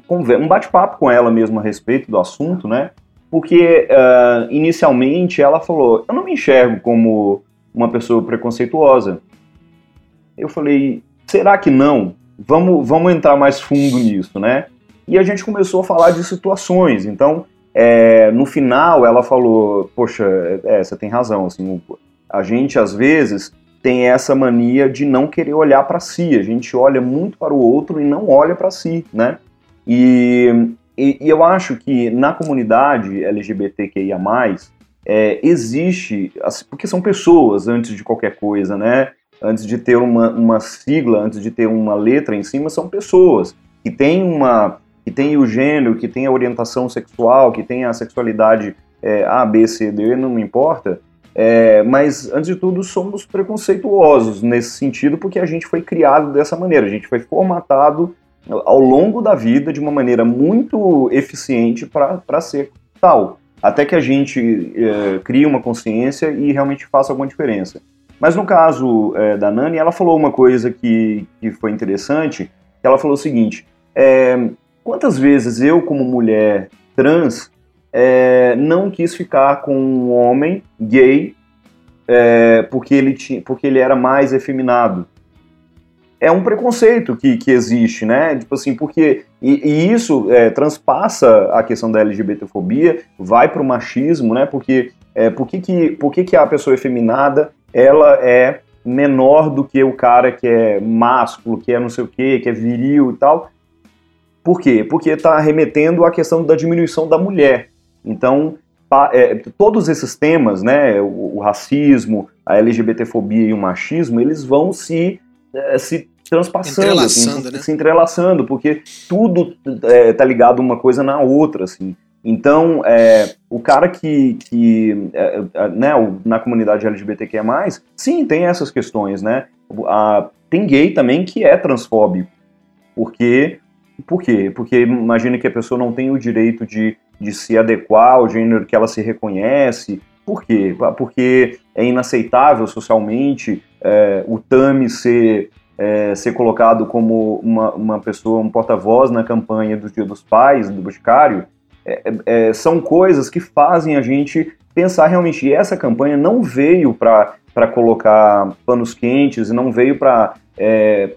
um bate-papo com ela mesmo a respeito do assunto, né? Porque uh, inicialmente ela falou: Eu não me enxergo como uma pessoa preconceituosa. Eu falei: Será que não? Vamos, vamos entrar mais fundo nisso, né? E a gente começou a falar de situações. Então, é, no final ela falou, poxa, é, você tem razão, assim, a gente às vezes tem essa mania de não querer olhar para si, a gente olha muito para o outro e não olha para si, né? E, e, e, eu acho que na comunidade LGBTQIA+, é, existe, porque são pessoas antes de qualquer coisa, né? Antes de ter uma, uma sigla, antes de ter uma letra em cima, são pessoas que têm uma que tem o gênero, que tem a orientação sexual, que tem a sexualidade é, A, B, C, D, não importa. É, mas, antes de tudo, somos preconceituosos nesse sentido, porque a gente foi criado dessa maneira, a gente foi formatado ao longo da vida de uma maneira muito eficiente para ser tal até que a gente é, crie uma consciência e realmente faça alguma diferença. Mas no caso é, da Nani, ela falou uma coisa que, que foi interessante, ela falou o seguinte, é, quantas vezes eu, como mulher trans, não quis ficar com um homem gay porque, ele tinha, porque ele era mais efeminado? É um preconceito que, que existe, né? Tipo assim, porque. E, e isso é, transpassa a questão da LGBTfobia, vai para o machismo, né? Porque é, por, que, que, por que, que a pessoa efeminada ela é menor do que o cara que é másculo, que é não sei o quê, que é viril e tal? Por quê? Porque está remetendo à questão da diminuição da mulher. Então, é, todos esses temas, né, o, o, racismo, a LGBTfobia e o machismo, eles vão se é, se transpassando, entrelaçando, assim, né? se entrelaçando, porque tudo é, tá ligado uma coisa na outra, assim. Então, é, o cara que, que é, é né, na comunidade LGBTQ+, sim, tem essas questões, né? A, tem gay também que é transfóbico, porque, por quê? Porque imagina que a pessoa não tem o direito de, de se adequar ao gênero que ela se reconhece, por quê? Porque é inaceitável socialmente é, o Tami ser, é, ser colocado como uma, uma pessoa, um porta-voz na campanha do Dia dos Pais, do Boticário, é, é, são coisas que fazem a gente pensar realmente. E essa campanha não veio para colocar panos quentes, não veio para é,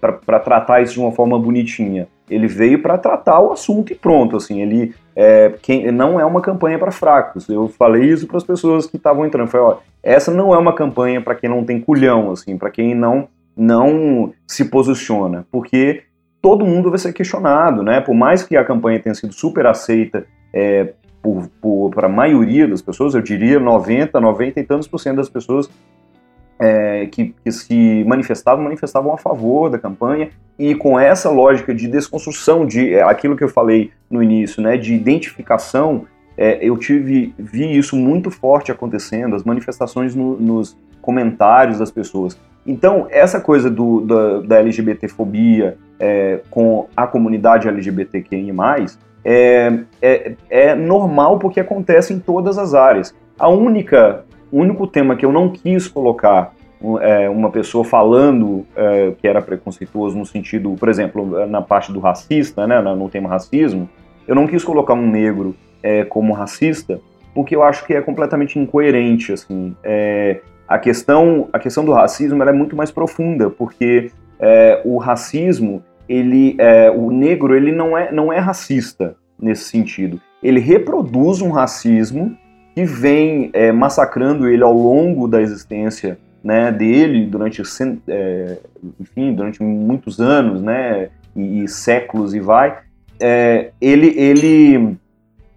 tratar isso de uma forma bonitinha. Ele veio para tratar o assunto e pronto. Assim, ele é, quem, não é uma campanha para fracos. Eu falei isso para as pessoas que estavam entrando. Falei, ó, essa não é uma campanha para quem não tem culhão, assim, para quem não não se posiciona, porque todo mundo vai ser questionado, né? Por mais que a campanha tenha sido super aceita é, para a maioria das pessoas, eu diria 90, 90 e tantos por cento das pessoas é, que, que, se manifestavam, manifestavam a favor da campanha e com essa lógica de desconstrução de é, aquilo que eu falei no início, né, de identificação é, eu tive vi isso muito forte acontecendo, as manifestações no, nos comentários das pessoas. Então, essa coisa do, da, da LGBTfobia é, com a comunidade LGBTQI+, é, é, é normal porque acontece em todas as áreas. A única, o único tema que eu não quis colocar é, uma pessoa falando é, que era preconceituoso no sentido, por exemplo, na parte do racista, né, no tema racismo, eu não quis colocar um negro é, como racista, porque eu acho que é completamente incoerente, assim. É, a questão, a questão do racismo é muito mais profunda, porque é, o racismo, ele, é, o negro, ele não é, não é racista nesse sentido. Ele reproduz um racismo que vem é, massacrando ele ao longo da existência né, dele durante, é, enfim, durante muitos anos, né, e, e séculos e vai. É, ele, ele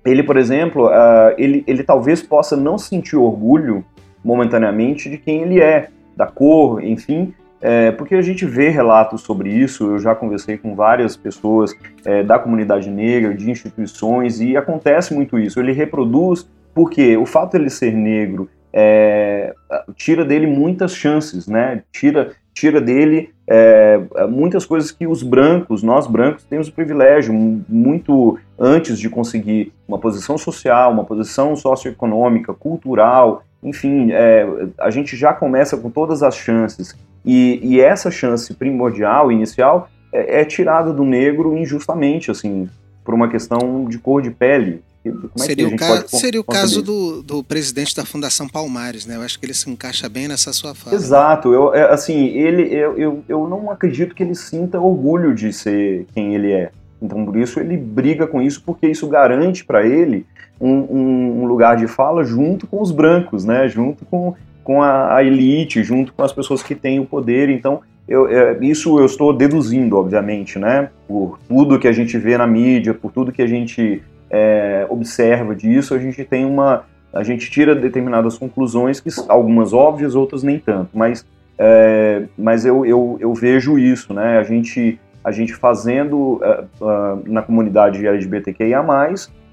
ele, por exemplo, uh, ele, ele talvez possa não sentir orgulho momentaneamente de quem ele é, da cor, enfim, é, porque a gente vê relatos sobre isso. Eu já conversei com várias pessoas é, da comunidade negra, de instituições, e acontece muito isso. Ele reproduz porque o fato de ele ser negro é, tira dele muitas chances, né? Tira, tira dele é, muitas coisas que os brancos, nós brancos, temos o privilégio muito antes de conseguir uma posição social, uma posição socioeconômica, cultural, enfim, é, a gente já começa com todas as chances. E, e essa chance primordial, inicial, é, é tirada do negro injustamente, assim, por uma questão de cor de pele. É seria, o ca... seria o caso do, do presidente da Fundação Palmares, né? Eu acho que ele se encaixa bem nessa sua fala. Exato. Eu, é, assim, ele, eu, eu, eu não acredito que ele sinta orgulho de ser quem ele é. Então, por isso ele briga com isso, porque isso garante para ele um, um, um, lugar de fala junto com os brancos, né? Junto com, com a, a elite, junto com as pessoas que têm o poder. Então, eu, é, isso eu estou deduzindo, obviamente, né? Por tudo que a gente vê na mídia, por tudo que a gente é, observa disso, a gente tem uma, a gente tira determinadas conclusões que algumas óbvias, outras nem tanto. Mas, é, mas eu, eu, eu vejo isso, né? A gente a gente fazendo uh, uh, na comunidade LGBTQIA+,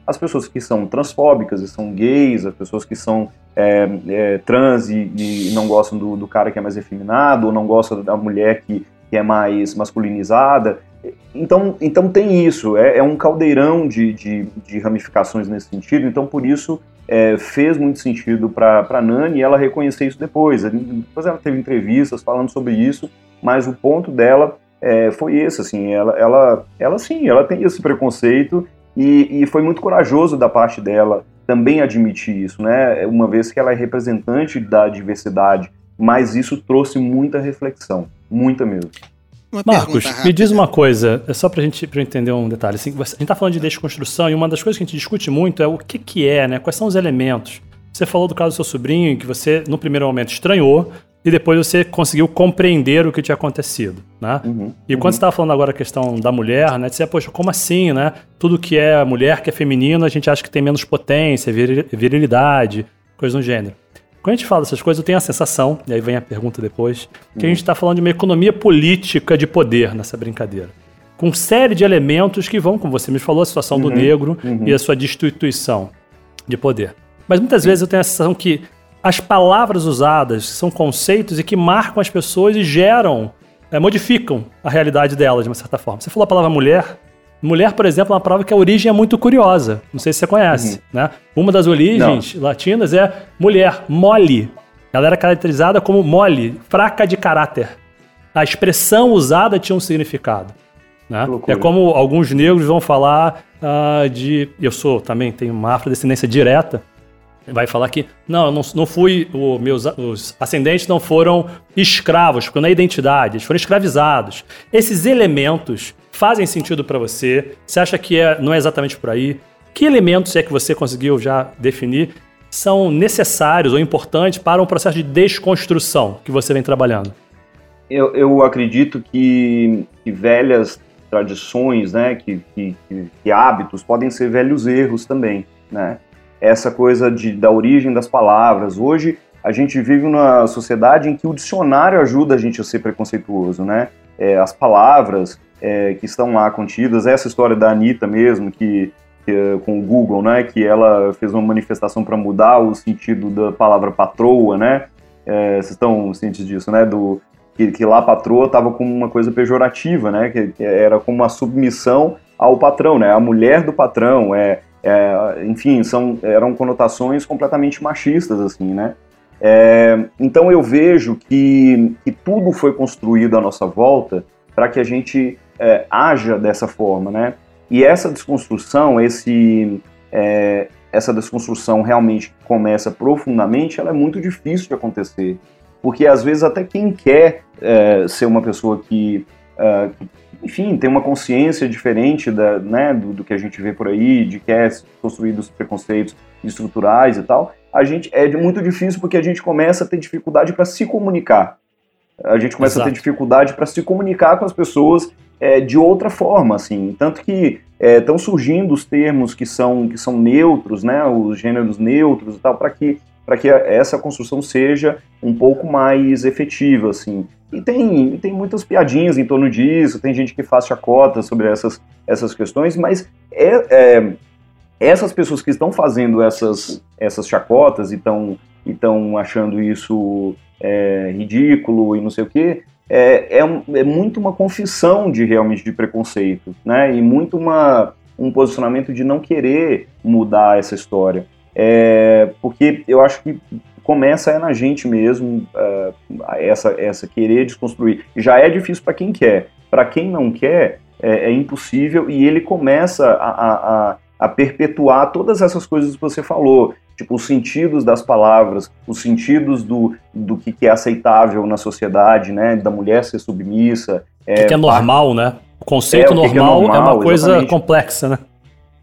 as pessoas que são transfóbicas e são gays, as pessoas que são é, é, trans e, e, não gostam do, do, cara que é mais efeminado, ou não gostam da mulher que, que é mais masculinizada. Então, então tem isso, é, é um caldeirão de, de, de, ramificações nesse sentido, então por isso é, fez muito sentido para a Nani ela reconhecer isso depois. Depois ela teve entrevistas falando sobre isso, mas o ponto dela é, foi esse, assim, ela, ela, ela sim, ela tem esse preconceito e, e, foi muito corajoso da parte dela também admitir isso, né? Uma vez que ela é representante da diversidade, mas isso trouxe muita reflexão, muita mesmo. Uma Marcos, me diz uma coisa, é só pra gente pra entender um detalhe. Assim, a gente tá falando de desconstrução e uma das coisas que a gente discute muito é o que, que é, né? Quais são os elementos. Você falou do caso do seu sobrinho, que você, no primeiro momento, estranhou, e depois você conseguiu compreender o que tinha acontecido, né? Uhum, e quando uhum. você estava falando agora a questão da mulher, né? Você, poxa, como assim, né? Tudo que é mulher, que é feminino, a gente acha que tem menos potência, virilidade, coisa do gênero. Quando a gente fala dessas coisas, eu tenho a sensação, e aí vem a pergunta depois, que a gente está falando de uma economia política de poder nessa brincadeira. Com série de elementos que vão, como você me falou, a situação uhum, do negro uhum. e a sua destituição de poder. Mas muitas vezes eu tenho a sensação que as palavras usadas são conceitos e que marcam as pessoas e geram, é, modificam a realidade delas de uma certa forma. Você falou a palavra mulher. Mulher, por exemplo, é uma palavra que a origem é muito curiosa. Não sei se você conhece, uhum. né? Uma das origens Não. latinas é mulher, mole. Ela era caracterizada como mole, fraca de caráter. A expressão usada tinha um significado. Né? É como alguns negros vão falar uh, de. Eu sou também, tenho uma afrodescendência direta vai falar que não, eu não, não fui, o, meus os ascendentes não foram escravos, porque não é identidade, eles foram escravizados. Esses elementos fazem sentido para você? Você acha que é, não é exatamente por aí? Que elementos é que você conseguiu já definir são necessários ou importantes para um processo de desconstrução que você vem trabalhando? Eu, eu acredito que, que velhas tradições, né, que, que, que, hábitos podem ser velhos erros também, né? essa coisa de, da origem das palavras. Hoje a gente vive numa sociedade em que o dicionário ajuda a gente a ser preconceituoso, né? É, as palavras é, que estão lá contidas, essa história da Anitta mesmo, que, que é, com o Google, né? Que ela fez uma manifestação para mudar o sentido da palavra patroa, né? É, vocês estão cientes disso, né? Do, que, que lá patroa estava como uma coisa pejorativa, né? Que, que, era como uma submissão ao patrão, né? A mulher do patrão, é, é, enfim, são, eram conotações completamente machistas, assim, né? É, então eu vejo que, que tudo foi construído à nossa volta para que a gente é, haja dessa forma, né? E essa desconstrução, esse, é, essa desconstrução realmente começa profundamente, ela é muito difícil de acontecer, porque às vezes até quem quer é, ser uma pessoa que, é, que enfim, tem uma consciência diferente da, né, do, do, que a gente vê por aí, de que é construído os preconceitos estruturais e tal, a gente é muito difícil porque a gente começa a ter dificuldade para se comunicar. A gente começa Exato. a ter dificuldade para se comunicar com as pessoas é, de outra forma, assim. Tanto que estão é, surgindo os termos que são, que são neutros, né, os gêneros neutros e tal, para que para que essa construção seja um pouco mais efetiva, assim. E tem, tem muitas piadinhas em torno disso, tem gente que faz chacota sobre essas, essas questões, mas é, é essas pessoas que estão fazendo essas, essas chacotas e estão achando isso é, ridículo e não sei o quê, é, é, é, muito uma confissão de realmente de preconceito, né? E muito uma, um posicionamento de não querer mudar essa história. É, porque eu acho que começa é na gente mesmo uh, essa, essa querer desconstruir. Já é difícil para quem quer. Para quem não quer, é, é, impossível e ele começa a, a, a, perpetuar todas essas coisas que você falou. Tipo, os sentidos das palavras, os sentidos do, do que, que é aceitável na sociedade, né? Da mulher ser submissa. É, o que, que é normal, né? O conceito É, o que que é normal, é normal, uma coisa exatamente. complexa, né?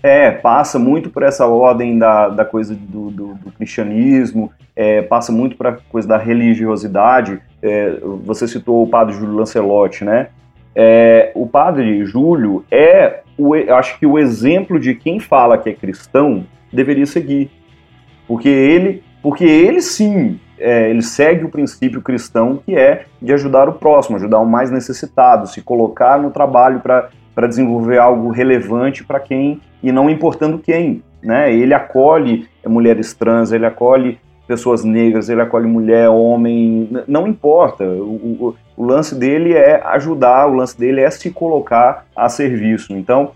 É, passa muito por essa ordem da, da coisa do, do, do cristianismo, é, passa muito para a coisa da religiosidade. É, você citou o padre Júlio Lancelotti, né? É, o padre Júlio é, o, acho que o exemplo de quem fala que é cristão deveria seguir. Porque ele, porque ele sim, é, ele segue o princípio cristão que é de ajudar o próximo, ajudar o mais necessitado, se colocar no trabalho para desenvolver algo relevante para quem e não importando quem, né? Ele acolhe mulheres trans, ele acolhe pessoas negras, ele acolhe mulher, homem, não importa. O, o- o lance dele é ajudar, o lance dele é se colocar a serviço. Então,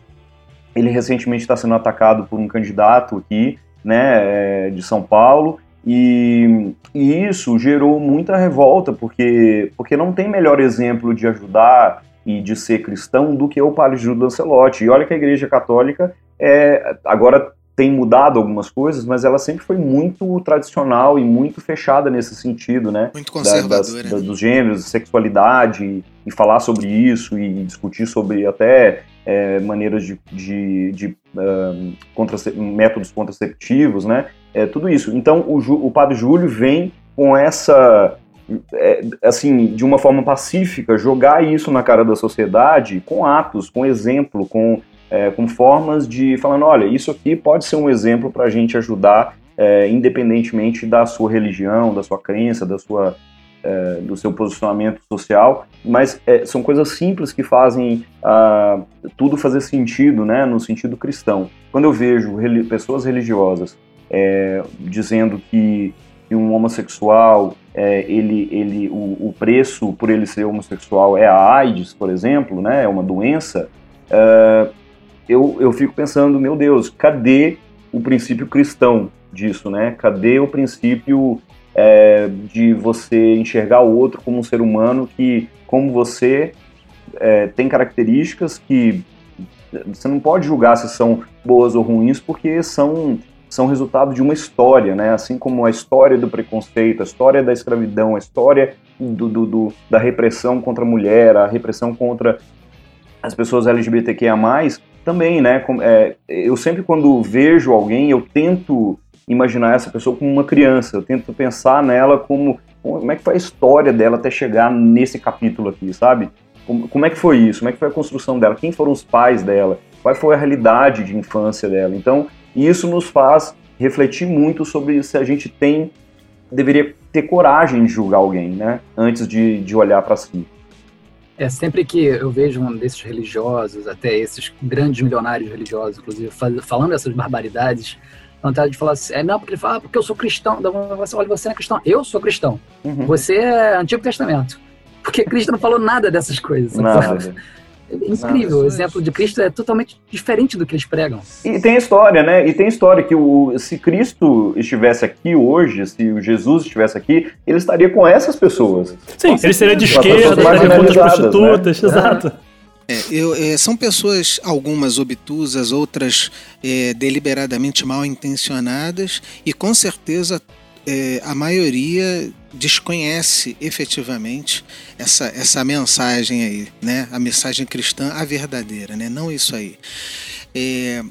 ele recentemente está sendo atacado por um candidato aqui, né, é, de São Paulo, e, e isso gerou muita revolta, porque, porque não tem melhor exemplo de ajudar e de ser cristão do que o padre Júlio Lancelotti. E olha que a Igreja Católica é, agora tem mudado algumas coisas, mas ela sempre foi muito tradicional e muito fechada nesse sentido, né? Muito da- das- conservadora. da- dos gêneros, sexualidade, e falar sobre isso, e discutir sobre até é, maneiras de, de, de, métodos contraceptivos, né? É, tudo isso. Então, o, o padre Júlio vem com essa, é, assim, de uma forma pacífica, jogar isso na cara da sociedade com atos, com exemplo, com, é, com formas de falando, olha, isso aqui pode ser um exemplo para a gente ajudar é, independentemente da sua religião, da sua crença, da sua, é, do seu posicionamento social, mas é, são coisas simples que fazem ah, tudo fazer sentido, né, no sentido cristão. Quando eu vejo reli- pessoas religiosas é, dizendo que, que um homossexual, é, ele, ele, o, o preço por ele ser homossexual é a AIDS, por exemplo, né, é uma doença, é, eu, eu fico pensando, meu Deus, cadê o princípio cristão disso, né? Cadê o princípio é, de você enxergar o outro como um ser humano que, como você, é, tem características que você não pode julgar se são boas ou ruins, porque são, são resultado de uma história, né? Assim como a história do preconceito, a história da escravidão, a história do, do- do- da repressão contra a mulher, a repressão contra as pessoas LGBTQIA+, também, né? É, eu sempre quando vejo alguém, eu tento imaginar essa pessoa como uma criança, eu tento pensar nela como como é que foi a história dela até chegar nesse capítulo aqui, sabe? Como, como é que foi isso? Como é que foi a construção dela? Quem foram os pais dela? Qual foi a realidade de infância dela? Então, isso nos faz refletir muito sobre se a gente tem deveria ter coragem de julgar alguém, né? Antes de, de olhar para si. É sempre que eu vejo um desses religiosos, até esses grandes milionários religiosos, inclusive, falando essas barbaridades, vontade de falar assim, é não, porque ele fala, ah, porque eu sou cristão, assim, olha, você não é cristão, eu sou cristão, Uhum. você é Antigo Testamento. Porque Cristo não falou nada dessas coisas. Nada. É incrível, Nada. o exemplo de Cristo é totalmente diferente do que eles pregam. E tem história, né? E tem história que o, se Cristo estivesse aqui hoje, se o Jesus estivesse aqui, ele estaria com essas pessoas. Sim, ele seria de esquerda, estaria contra as marginalizadas, prostitutas, né? exato. É, eu- é, são pessoas, algumas obtusas, outras é, deliberadamente mal intencionadas, e com certeza é, a maioria desconhece efetivamente essa, essa mensagem aí, né? A mensagem cristã, a verdadeira, né? Não isso aí. É,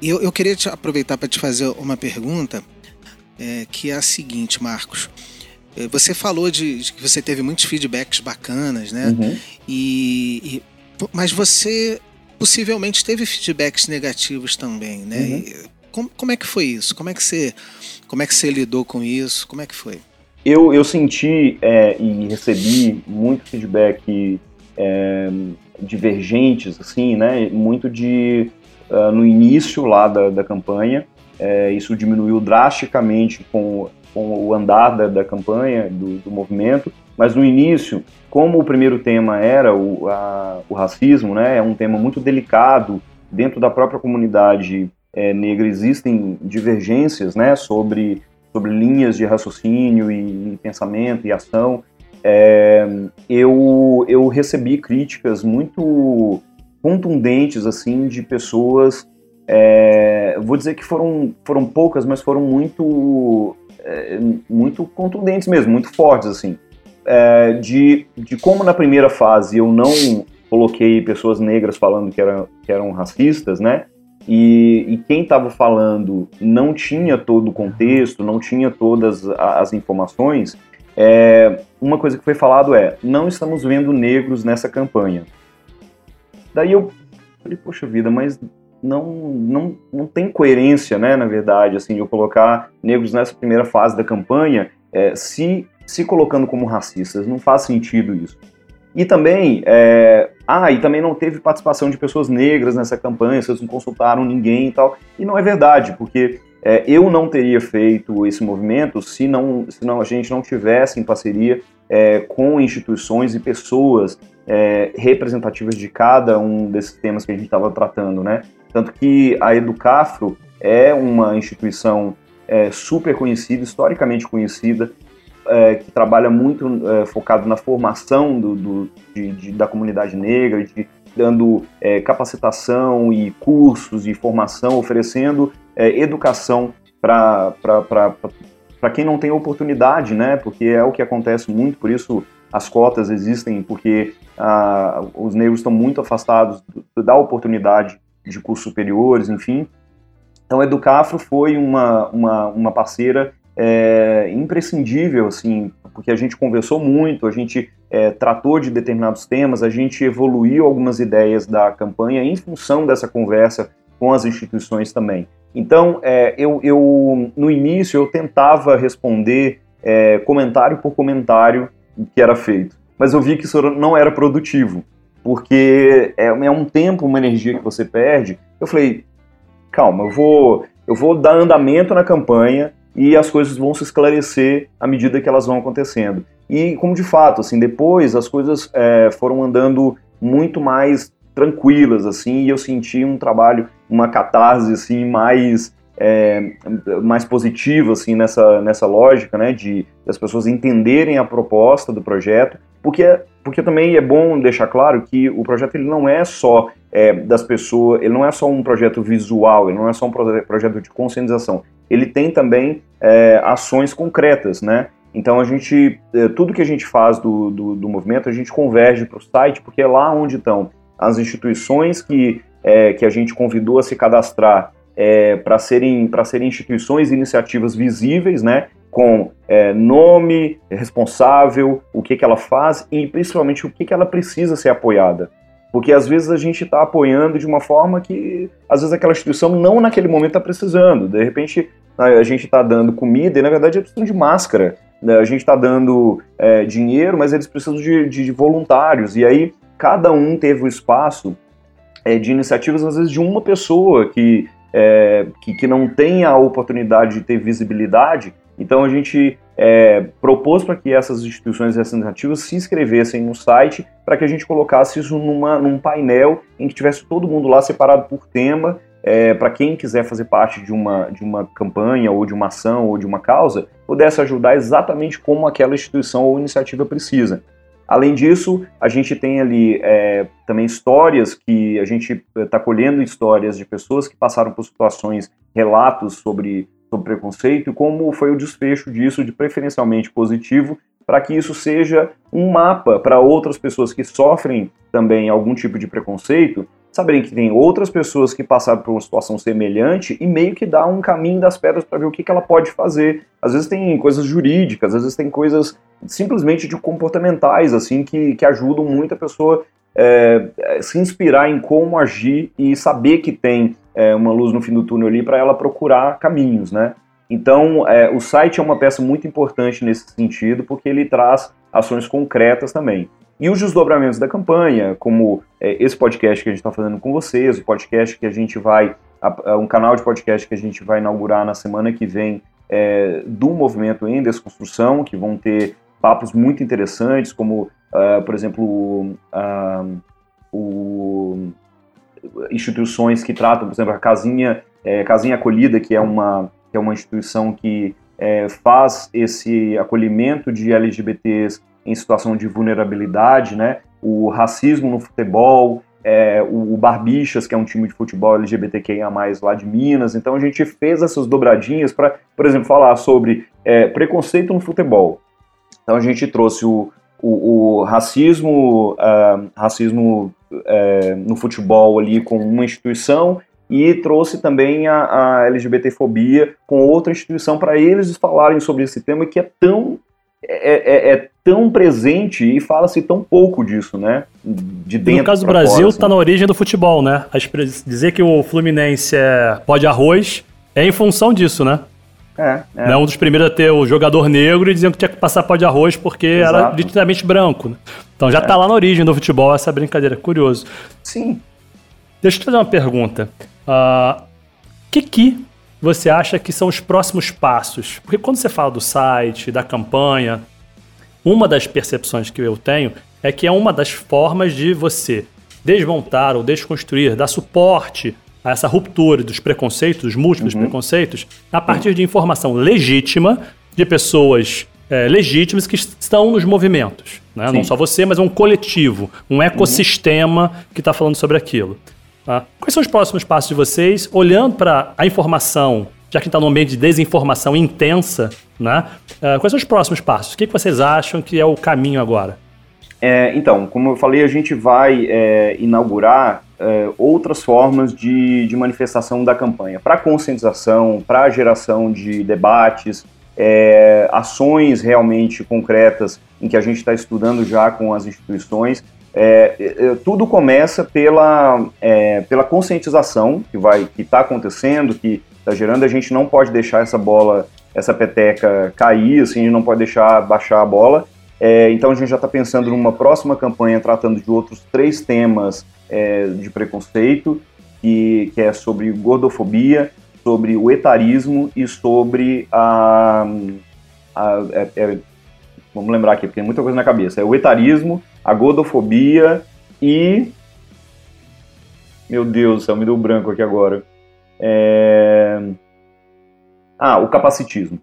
eu, eu queria te aproveitar para te fazer uma pergunta, é, que é a seguinte, Marcos. É, Você falou de, de que você teve muitos feedbacks bacanas, né? Uhum. E, e- mas você possivelmente teve feedbacks negativos também, né? Uhum. E como, como é que foi isso? Como é que você como é que você lidou com isso? Como é que foi? Eu, eu senti é, e recebi muito feedback é, divergentes, assim, né? Muito de ah, no início lá da, da campanha. É, isso diminuiu drasticamente com, com o andar da, da campanha, do, do movimento. Mas no início, como o primeiro tema era o, a- o racismo, né? É um tema muito delicado dentro da própria comunidade é, negra. Existem divergências, né? Sobre sobre linhas de raciocínio e, e pensamento e ação, é, eu, eu recebi críticas muito contundentes assim de pessoas, é, vou dizer que foram, foram poucas, mas foram muito é, muito contundentes mesmo, muito fortes assim, é, de, de como na primeira fase eu não coloquei pessoas negras falando que eram, que eram racistas, né? E, e quem estava falando não tinha todo o contexto, não tinha todas as informações. É, uma coisa que foi falado é: não estamos vendo negros nessa campanha. Daí eu falei, poxa vida, mas não, não, não tem coerência, né, na verdade, assim, eu colocar negros nessa primeira fase da campanha, é, se, se colocando como racistas, não faz sentido isso. E também, é, ah, e também não teve participação de pessoas negras nessa campanha, vocês não consultaram ninguém e tal. E não é verdade, porque é, eu não teria feito esse movimento se não, se não a gente não tivesse em parceria é, com instituições e pessoas é, representativas de cada um desses temas que a gente estava tratando, né? Tanto que a Educafro é uma instituição é, super conhecida, historicamente conhecida, é, que trabalha muito é, focado na formação do, do de, de, da comunidade negra, de, dando é, capacitação e cursos e formação, oferecendo é, educação para quem não tem oportunidade, né? Porque é o que acontece muito, por isso as cotas existem, porque ah, os negros estão muito afastados da oportunidade de cursos superiores, enfim. Então, a Educafro foi uma, uma, uma parceira é, imprescindível, assim, porque a gente conversou muito, a gente é, tratou de determinados temas, a gente evoluiu algumas ideias da campanha em função dessa conversa com as instituições também. Então, é, eu, eu, no início, eu tentava responder é, comentário por comentário que era feito, mas eu vi que isso não era produtivo, porque é, é um tempo, uma energia que você perde. Eu falei, calma, eu vou, eu vou dar andamento na campanha, e as coisas vão se esclarecer à medida que elas vão acontecendo. E como de fato, assim, depois as coisas é, foram andando muito mais tranquilas, assim, e eu senti um trabalho, uma catarse, assim, mais é, mais positiva, assim, nessa, nessa lógica, né, de as pessoas entenderem a proposta do projeto, porque, porque também é bom deixar claro que o projeto ele não é só é, das pessoas, ele não é só um projeto visual, ele não é só um projeto de conscientização, ele tem também é, ações concretas, né? Então a gente, é, tudo que a gente faz do, do, do movimento, a gente converge para o site, porque é lá onde estão as instituições que, é, que a gente convidou a se cadastrar é, para serem, serem instituições e iniciativas visíveis, né? Com é, nome, responsável, o que, que ela faz e principalmente o que, que ela precisa ser apoiada. Porque às vezes a gente está apoiando de uma forma que, às vezes, aquela instituição não naquele momento está precisando. De repente, a gente está dando comida e, na verdade, eles precisam de máscara. Né? A gente está dando é, dinheiro, mas eles precisam de, de, voluntários. E aí, cada um teve o espaço é, de iniciativas, às vezes, de uma pessoa que, é, que, que não tem a oportunidade de ter visibilidade. Então, a gente é, propôs para que essas instituições representativas se inscrevessem no site para que a gente colocasse isso numa, num painel em que tivesse todo mundo lá separado por tema, é, para quem quiser fazer parte de uma, de uma campanha ou de uma ação ou de uma causa, pudesse ajudar exatamente como aquela instituição ou iniciativa precisa. Além disso, a gente tem ali é, também histórias que a gente está colhendo histórias de pessoas que passaram por situações, relatos sobre sobre preconceito como foi o desfecho disso de preferencialmente positivo, para que isso seja um mapa para outras pessoas que sofrem também algum tipo de preconceito, saberem que tem outras pessoas que passaram por uma situação semelhante e meio que dá um caminho das pedras para ver o que, que ela pode fazer. Às vezes tem coisas jurídicas, às vezes tem coisas simplesmente de comportamentais, assim, que, que ajudam muito a pessoa é, se inspirar em como agir e saber que tem é, uma luz no fim do túnel ali para ela procurar caminhos, né? Então, é, o site é uma peça muito importante nesse sentido, porque ele traz ações concretas também. E os desdobramentos da campanha, como é, esse podcast que a gente está fazendo com vocês, o podcast que a gente vai, a, a, um canal de podcast que a gente vai inaugurar na semana que vem é, do movimento em desconstrução, que vão ter papos muito interessantes, como, uh, por exemplo, uh, o instituições que tratam, por exemplo, a Casinha, é, Casinha Acolhida, que é uma, que é uma instituição que é, faz esse acolhimento de LGBTs em situação de vulnerabilidade, né? O racismo no futebol, é, o, Barbixas, que é um time de futebol LGBTQIA+, lá de Minas. Então a gente fez essas dobradinhas para, por exemplo, falar sobre é, preconceito no futebol. Então a gente trouxe o, o, o racismo, uh, racismo é, no futebol ali com uma instituição e trouxe também a, a LGBTfobia com outra instituição para eles falarem sobre esse tema que é tão é, é, é tão presente e fala-se tão pouco disso, né? De dentro. No caso do Brasil, está assim. Tá na origem do futebol, né? Dizer que o Fluminense é pó de arroz é em função disso, né? É, é. Né? Um dos primeiros a ter o jogador negro e dizendo que tinha que passar pó de arroz porque Exato. era literalmente branco. Né? Então já está é. lá na origem do futebol essa brincadeira. Curioso. Sim. Deixa eu te fazer uma pergunta. O uh, ah, que, que você acha que são os próximos passos? Porque quando você fala do site, da campanha, uma das percepções que eu tenho é que é uma das formas de você desmontar ou desconstruir, dar suporte a essa ruptura dos preconceitos, dos múltiplos uhum. preconceitos, a partir de informação legítima de pessoas é, legítimas que estão nos movimentos. Né? Não só você, mas um coletivo, um ecossistema uhum. que está falando sobre aquilo. Tá? Quais são os próximos passos de vocês, olhando para a informação, já que está num ambiente de desinformação intensa, né? Uh, quais são os próximos passos? O que, que vocês acham que é o caminho agora? É, então, como eu falei, a gente vai é, inaugurar é, outras formas de, de, manifestação da campanha para conscientização, para geração de debates, é, ações realmente concretas em que a gente está estudando já com as instituições é, é, tudo começa pela, é, pela conscientização que vai que está acontecendo, que está gerando. A gente não pode deixar essa bola, essa peteca cair, assim, não pode deixar baixar a bola. É, então a gente já está pensando numa próxima campanha tratando de outros três temas é, de preconceito, que, que é sobre gordofobia, sobre o etarismo e sobre a, a é, é, vamos lembrar aqui, porque tem muita coisa na cabeça. É o etarismo, a godofobia e. Meu Deus do céu, me deu branco aqui agora. É... Ah, o capacitismo.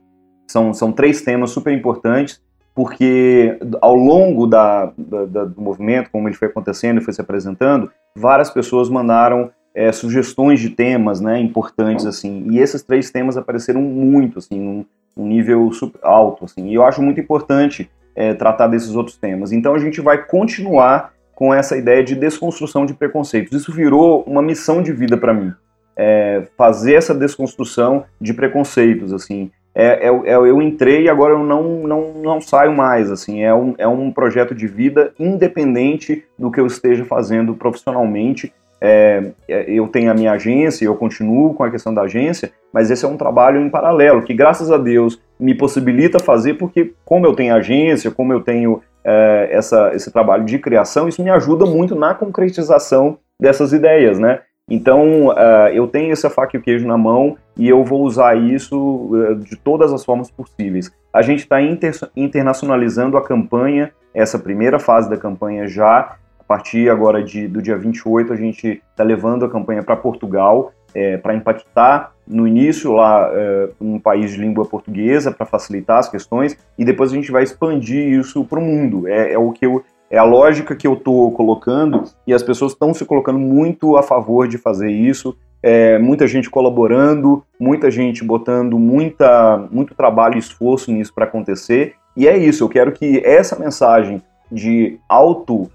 São, são três temas super importantes, porque ao longo da, da, do movimento, como ele foi acontecendo e foi se apresentando, várias pessoas mandaram é, sugestões de temas né, importantes, assim, e esses três temas apareceram muito, assim, num, um nível super alto, assim, e eu acho muito importante é, tratar desses outros temas. Então a gente vai continuar com essa ideia de desconstrução de preconceitos. Isso virou uma missão de vida para mim, é, fazer essa desconstrução de preconceitos, assim. É, é, é, eu entrei e agora eu não, não, não saio mais, assim, é um, é um projeto de vida independente do que eu esteja fazendo profissionalmente, é, é, eu tenho a minha agência, eu continuo com a questão da agência, mas esse é um trabalho em paralelo, que graças a Deus me possibilita fazer, porque como eu tenho agência, como eu tenho é, essa, esse trabalho de criação, isso me ajuda muito na concretização dessas ideias, né? Então, uh, eu tenho essa faca e o queijo na mão e eu vou usar isso uh, de todas as formas possíveis. A gente está inter internacionalizando a campanha, essa primeira fase da campanha já, a partir agora de, do dia 28, a gente está levando a campanha para Portugal, é, para impactar no início lá é, um país de língua portuguesa, para facilitar as questões, e depois a gente vai expandir isso para o mundo. É, é, o que eu, é a lógica que eu estou colocando, e as pessoas estão se colocando muito a favor de fazer isso. É, muita gente colaborando, muita gente botando muita, muito trabalho e esforço nisso para acontecer. E é isso, eu quero que essa mensagem de auto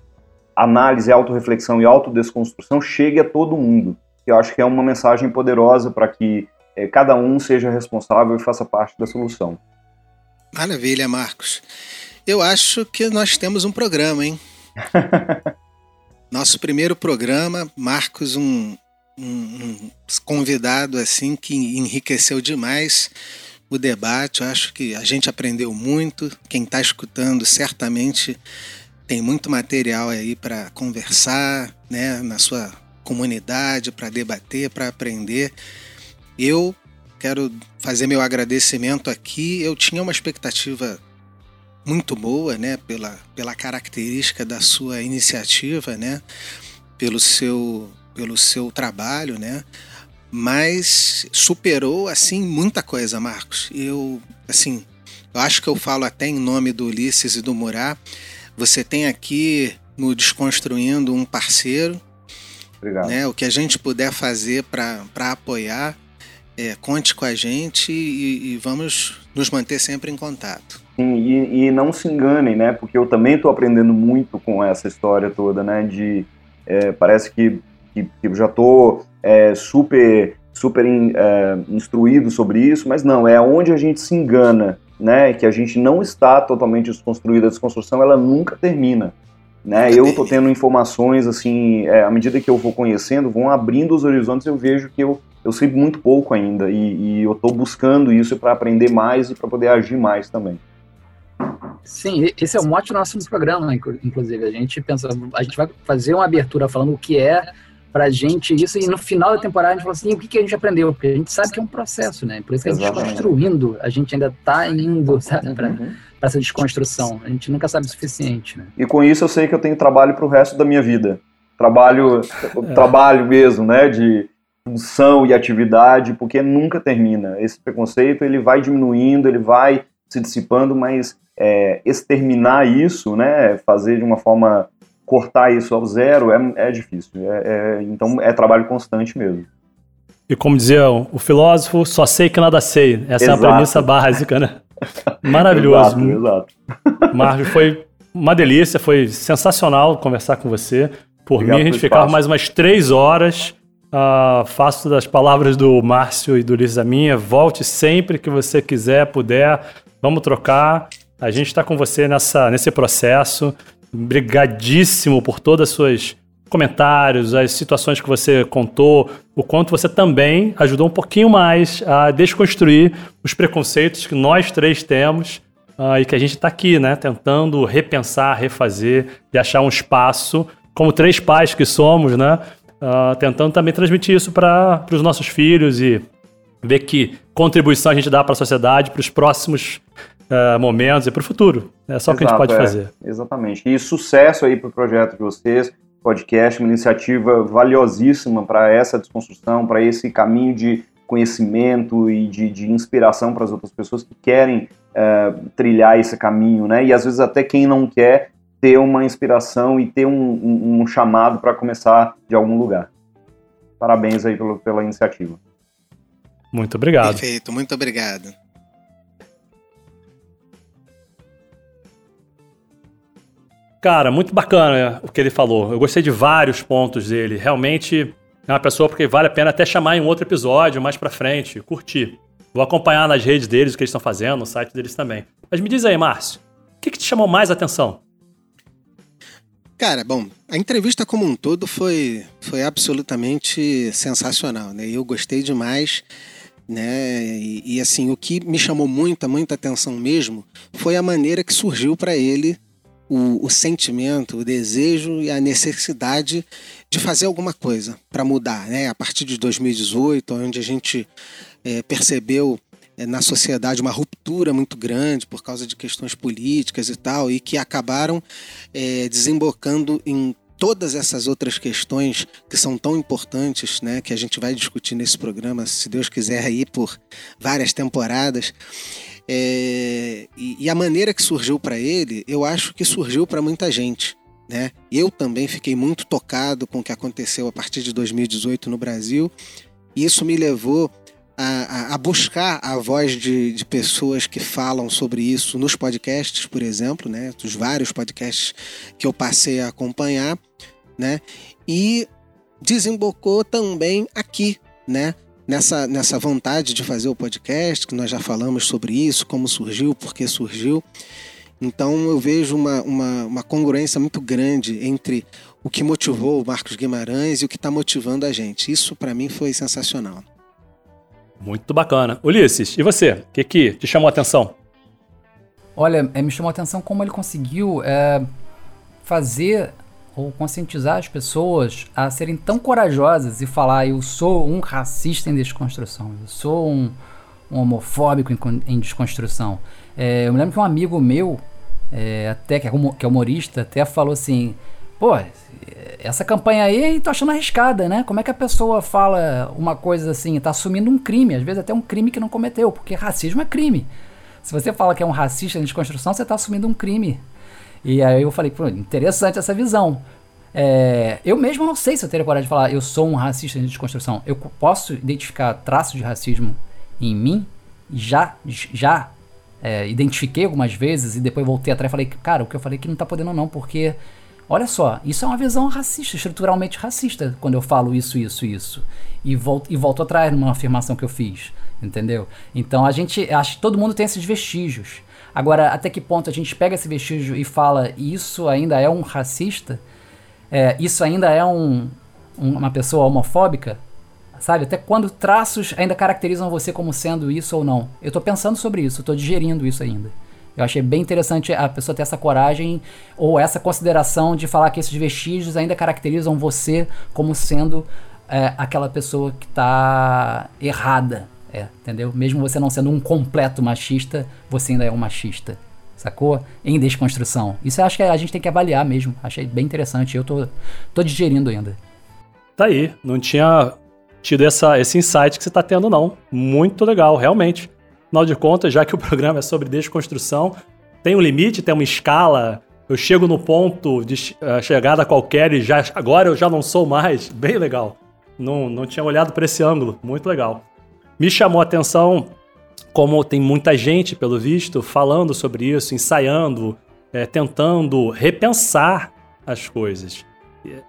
análise, autorreflexão e autodesconstrução chegue a todo mundo. Eu acho que é uma mensagem poderosa para que é, cada um seja responsável e faça parte da solução. Maravilha, Marcos. Eu acho que nós temos um programa, hein? (laughs) Nosso primeiro programa, Marcos, um, um, um, convidado assim que enriqueceu demais o debate. Eu acho que a gente aprendeu muito. Quem está escutando certamente tem muito material aí para conversar, né, na sua comunidade, para debater, para aprender. Eu quero fazer meu agradecimento aqui. Eu tinha uma expectativa muito boa, né, pela, pela característica da sua iniciativa, né, pelo seu pelo seu trabalho, né, mas superou assim muita coisa, Marcos. Eu assim, eu acho que eu falo até em nome do Ulisses e do Murá você tem aqui no Desconstruindo um parceiro. Obrigado. Né? O que a gente puder fazer para apoiar, é, conte com a gente e, e, vamos nos manter sempre em contato. Sim, e, e não se enganem, né? Porque eu também estou aprendendo muito com essa história toda, né? De é, parece que, que, que, eu já estou é, super, super in, é, instruído sobre isso, mas não, é onde a gente se engana, né? Que a gente não está totalmente desconstruído. A desconstrução ela nunca termina. Né? Eu estou tendo informações assim, é, à medida que eu vou conhecendo, vão abrindo os horizontes, eu vejo que eu, eu sei muito pouco ainda e, e eu estou buscando isso para aprender mais e para poder agir mais também. Sim, esse é o mote do nosso programa, inclusive. A gente pensa, a gente vai fazer uma abertura falando o que é pra gente isso, e no final da temporada a gente fala assim, o que, que a gente aprendeu? Porque a gente sabe que é um processo, né? Por isso que a gente está construindo, a gente ainda está indo, sabe, pra, uhum. pra, essa desconstrução. A gente nunca sabe o suficiente, né? E com isso eu sei que eu tenho trabalho pro resto da minha vida. Trabalho, (laughs) é. trabalho mesmo, né? De função e atividade, porque nunca termina. Esse preconceito, ele vai diminuindo, ele vai se dissipando, mas é, exterminar isso, né, fazer de uma forma cortar isso ao zero é, é difícil. É, é, então é trabalho constante mesmo. E como dizia o filósofo, só sei que nada sei. Essa exato. é a premissa básica, né? (laughs) Maravilhoso. exato, exato. (laughs) Márcio, foi uma delícia, foi sensacional conversar com você. Por Obrigado mim, a gente ficava mais umas três horas. Uh, faço das palavras do Márcio e do Liz a minha. Volte sempre que você quiser, puder. Vamos trocar. A gente está com você nessa, nesse processo. Brigadíssimo por todas as suas comentários, as situações que você contou, o quanto você também ajudou um pouquinho mais a desconstruir os preconceitos que nós três temos uh, e que a gente está aqui, né, tentando repensar, refazer e achar um espaço, como três pais que somos, né, uh, tentando também transmitir isso para os nossos filhos e ver que contribuição a gente dá para a sociedade, para os próximos uh, momentos e para o futuro. É só o que a gente pode é, fazer. Exatamente. E sucesso aí para o projeto de vocês, podcast, uma iniciativa valiosíssima para essa desconstrução, para esse caminho de conhecimento e de, de inspiração para as outras pessoas que querem uh, trilhar esse caminho, né? E às vezes até quem não quer ter uma inspiração e ter um, um, um chamado para começar de algum lugar. Parabéns aí pelo, pela iniciativa. Muito obrigado. Perfeito, muito obrigado. Cara, muito bacana o que ele falou. Eu gostei de vários pontos dele. Realmente é uma pessoa porque vale a pena até chamar em um outro episódio mais pra frente, curtir. Vou acompanhar nas redes deles o que eles estão fazendo, no site deles também. Mas me diz aí, Márcio, o que, que te chamou mais atenção? Cara, bom, a entrevista como um todo foi, foi absolutamente sensacional, né? Eu gostei demais, né? E, e assim, o que me chamou muita, muita atenção mesmo foi a maneira que surgiu para ele o, o, sentimento, o desejo e a necessidade de fazer alguma coisa para mudar. Né? A partir de 2018, onde a gente é, percebeu é, na sociedade uma ruptura muito grande por causa de questões políticas e tal, e que acabaram é, desembocando em todas essas outras questões que são tão importantes, né, que a gente vai discutir nesse programa, se Deus quiser, aí por várias temporadas. É, e, e, a maneira que surgiu para ele, eu acho que surgiu para muita gente. Né? Eu também fiquei muito tocado com o que aconteceu a partir de 2018 no Brasil. E isso me levou a, a, buscar a voz de, de, pessoas que falam sobre isso nos podcasts, por exemplo, né? dos vários podcasts que eu passei a acompanhar. Né? E desembocou também aqui, né? Nessa, nessa vontade de fazer o podcast, que nós já falamos sobre isso, como surgiu, por que surgiu. Então eu vejo uma, uma, uma congruência muito grande entre o que motivou o Marcos Guimarães e o que está motivando a gente. Isso para mim foi sensacional. Muito bacana. Ulisses, e você? O que, que te chamou a atenção? Olha, é, me chamou a atenção como ele conseguiu é, fazer ou conscientizar as pessoas a serem tão corajosas e falar: eu sou um racista em desconstrução, eu sou um, um homofóbico em, em desconstrução. É, eu me lembro que um amigo meu, é, até que é, que é humorista, até falou assim: pô, essa campanha aí tô achando arriscada, né? Como é que a pessoa fala uma coisa assim, tá assumindo um crime, às vezes até um crime que não cometeu, porque racismo é crime. Se você fala que é um racista em desconstrução, você está assumindo um crime. E aí eu falei, pô, interessante essa visão. É, eu mesmo não sei se eu teria coragem de falar eu sou um racista em desconstrução. Eu posso identificar traços de racismo em mim, já, já é, identifiquei algumas vezes e depois voltei atrás e falei, cara, o que eu falei aqui não tá podendo não, porque olha só, isso é uma visão racista, estruturalmente racista, quando eu falo isso, isso, isso. E volto, e volto atrás numa afirmação que eu fiz, entendeu? Então a gente, acho que todo mundo tem esses vestígios. Agora, até que ponto a gente pega esse vestígio e fala, isso ainda é um racista? É, isso ainda é um, um, uma pessoa homofóbica? Sabe? Até quando traços ainda caracterizam você como sendo isso ou não? Eu tô pensando sobre isso, eu tô digerindo isso ainda. Eu achei bem interessante a pessoa ter essa coragem ou essa consideração de falar que esses vestígios ainda caracterizam você como sendo é, aquela pessoa que está errada. É, entendeu? Mesmo você não sendo um completo machista, você ainda é um machista. Sacou? Em desconstrução. Isso eu acho que a gente tem que avaliar mesmo. Achei bem interessante. Eu tô, tô digerindo ainda. Tá aí. Não tinha tido essa, esse insight que você tá tendo, não. Muito legal, realmente. Afinal de contas, já que o programa é sobre desconstrução, tem um limite, tem uma escala. Eu chego no ponto de uh, chegada qualquer e já, agora eu já não sou mais. Bem legal. Não, não tinha olhado para esse ângulo. Muito legal. Me chamou a atenção como tem muita gente, pelo visto, falando sobre isso, ensaiando, é, tentando repensar as coisas.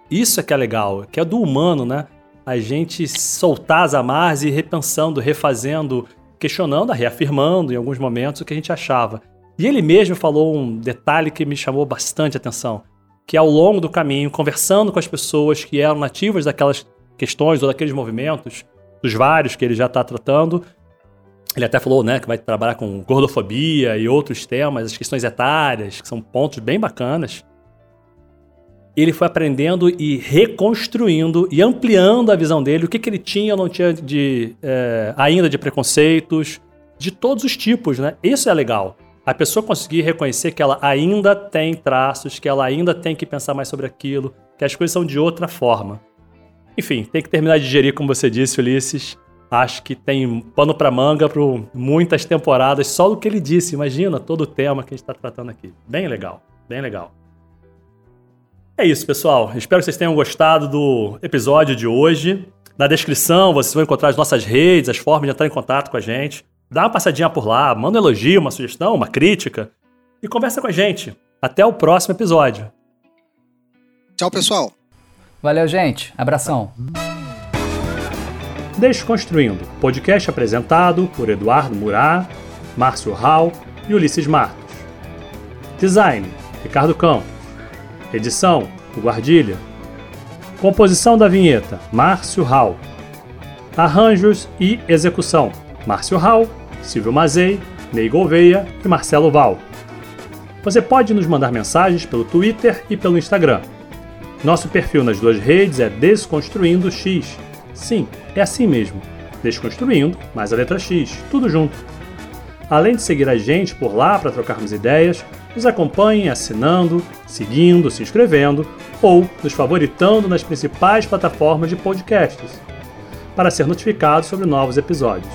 Isso é que é legal, que é do humano, né? A gente soltar as amarras e repensando, refazendo questionando, reafirmando em alguns momentos o que a gente achava. E ele mesmo falou um detalhe que me chamou bastante atenção, que ao longo do caminho, conversando com as pessoas que eram nativas daquelas questões ou daqueles movimentos, dos vários que ele já está tratando, ele até falou né, que vai trabalhar com gordofobia e outros temas, as questões etárias, que são pontos bem bacanas ele foi aprendendo e reconstruindo e ampliando a visão dele, o que, que ele tinha ou não tinha de, é, ainda de preconceitos, de todos os tipos, né? Isso é legal. A pessoa conseguir reconhecer que ela ainda tem traços, que ela ainda tem que pensar mais sobre aquilo, que as coisas são de outra forma. Enfim, tem que terminar de digerir, como você disse, Ulisses. Acho que tem pano para manga para muitas temporadas só do que ele disse. Imagina todo o tema que a gente está tratando aqui. Bem legal, bem legal. É isso, pessoal. Espero que vocês tenham gostado do episódio de hoje. Na descrição vocês vão encontrar as nossas redes, as formas de entrar em contato com a gente. Dá uma passadinha por lá, manda um elogio, uma sugestão, uma crítica e conversa com a gente. Até o próximo episódio. Tchau, pessoal. Valeu, gente. Abração. Desconstruindo, podcast apresentado por Eduardo Murá, Márcio Hall e Ulisses Martos. Design, Ricardo Campos. Edição: O Guardilha. Composição da vinheta: Márcio Hall. Arranjos e execução: Márcio Hall, Silvio Mazei, Ney Gouveia e Marcelo Val. Você pode nos mandar mensagens pelo Twitter e pelo Instagram. Nosso perfil nas duas redes é Desconstruindo X. Sim, é assim mesmo. Desconstruindo, mais a letra X, tudo junto. Além de seguir a gente por lá para trocarmos ideias, nos acompanhe assinando, seguindo, se inscrevendo ou nos favoritando nas principais plataformas de podcasts para ser notificado sobre novos episódios.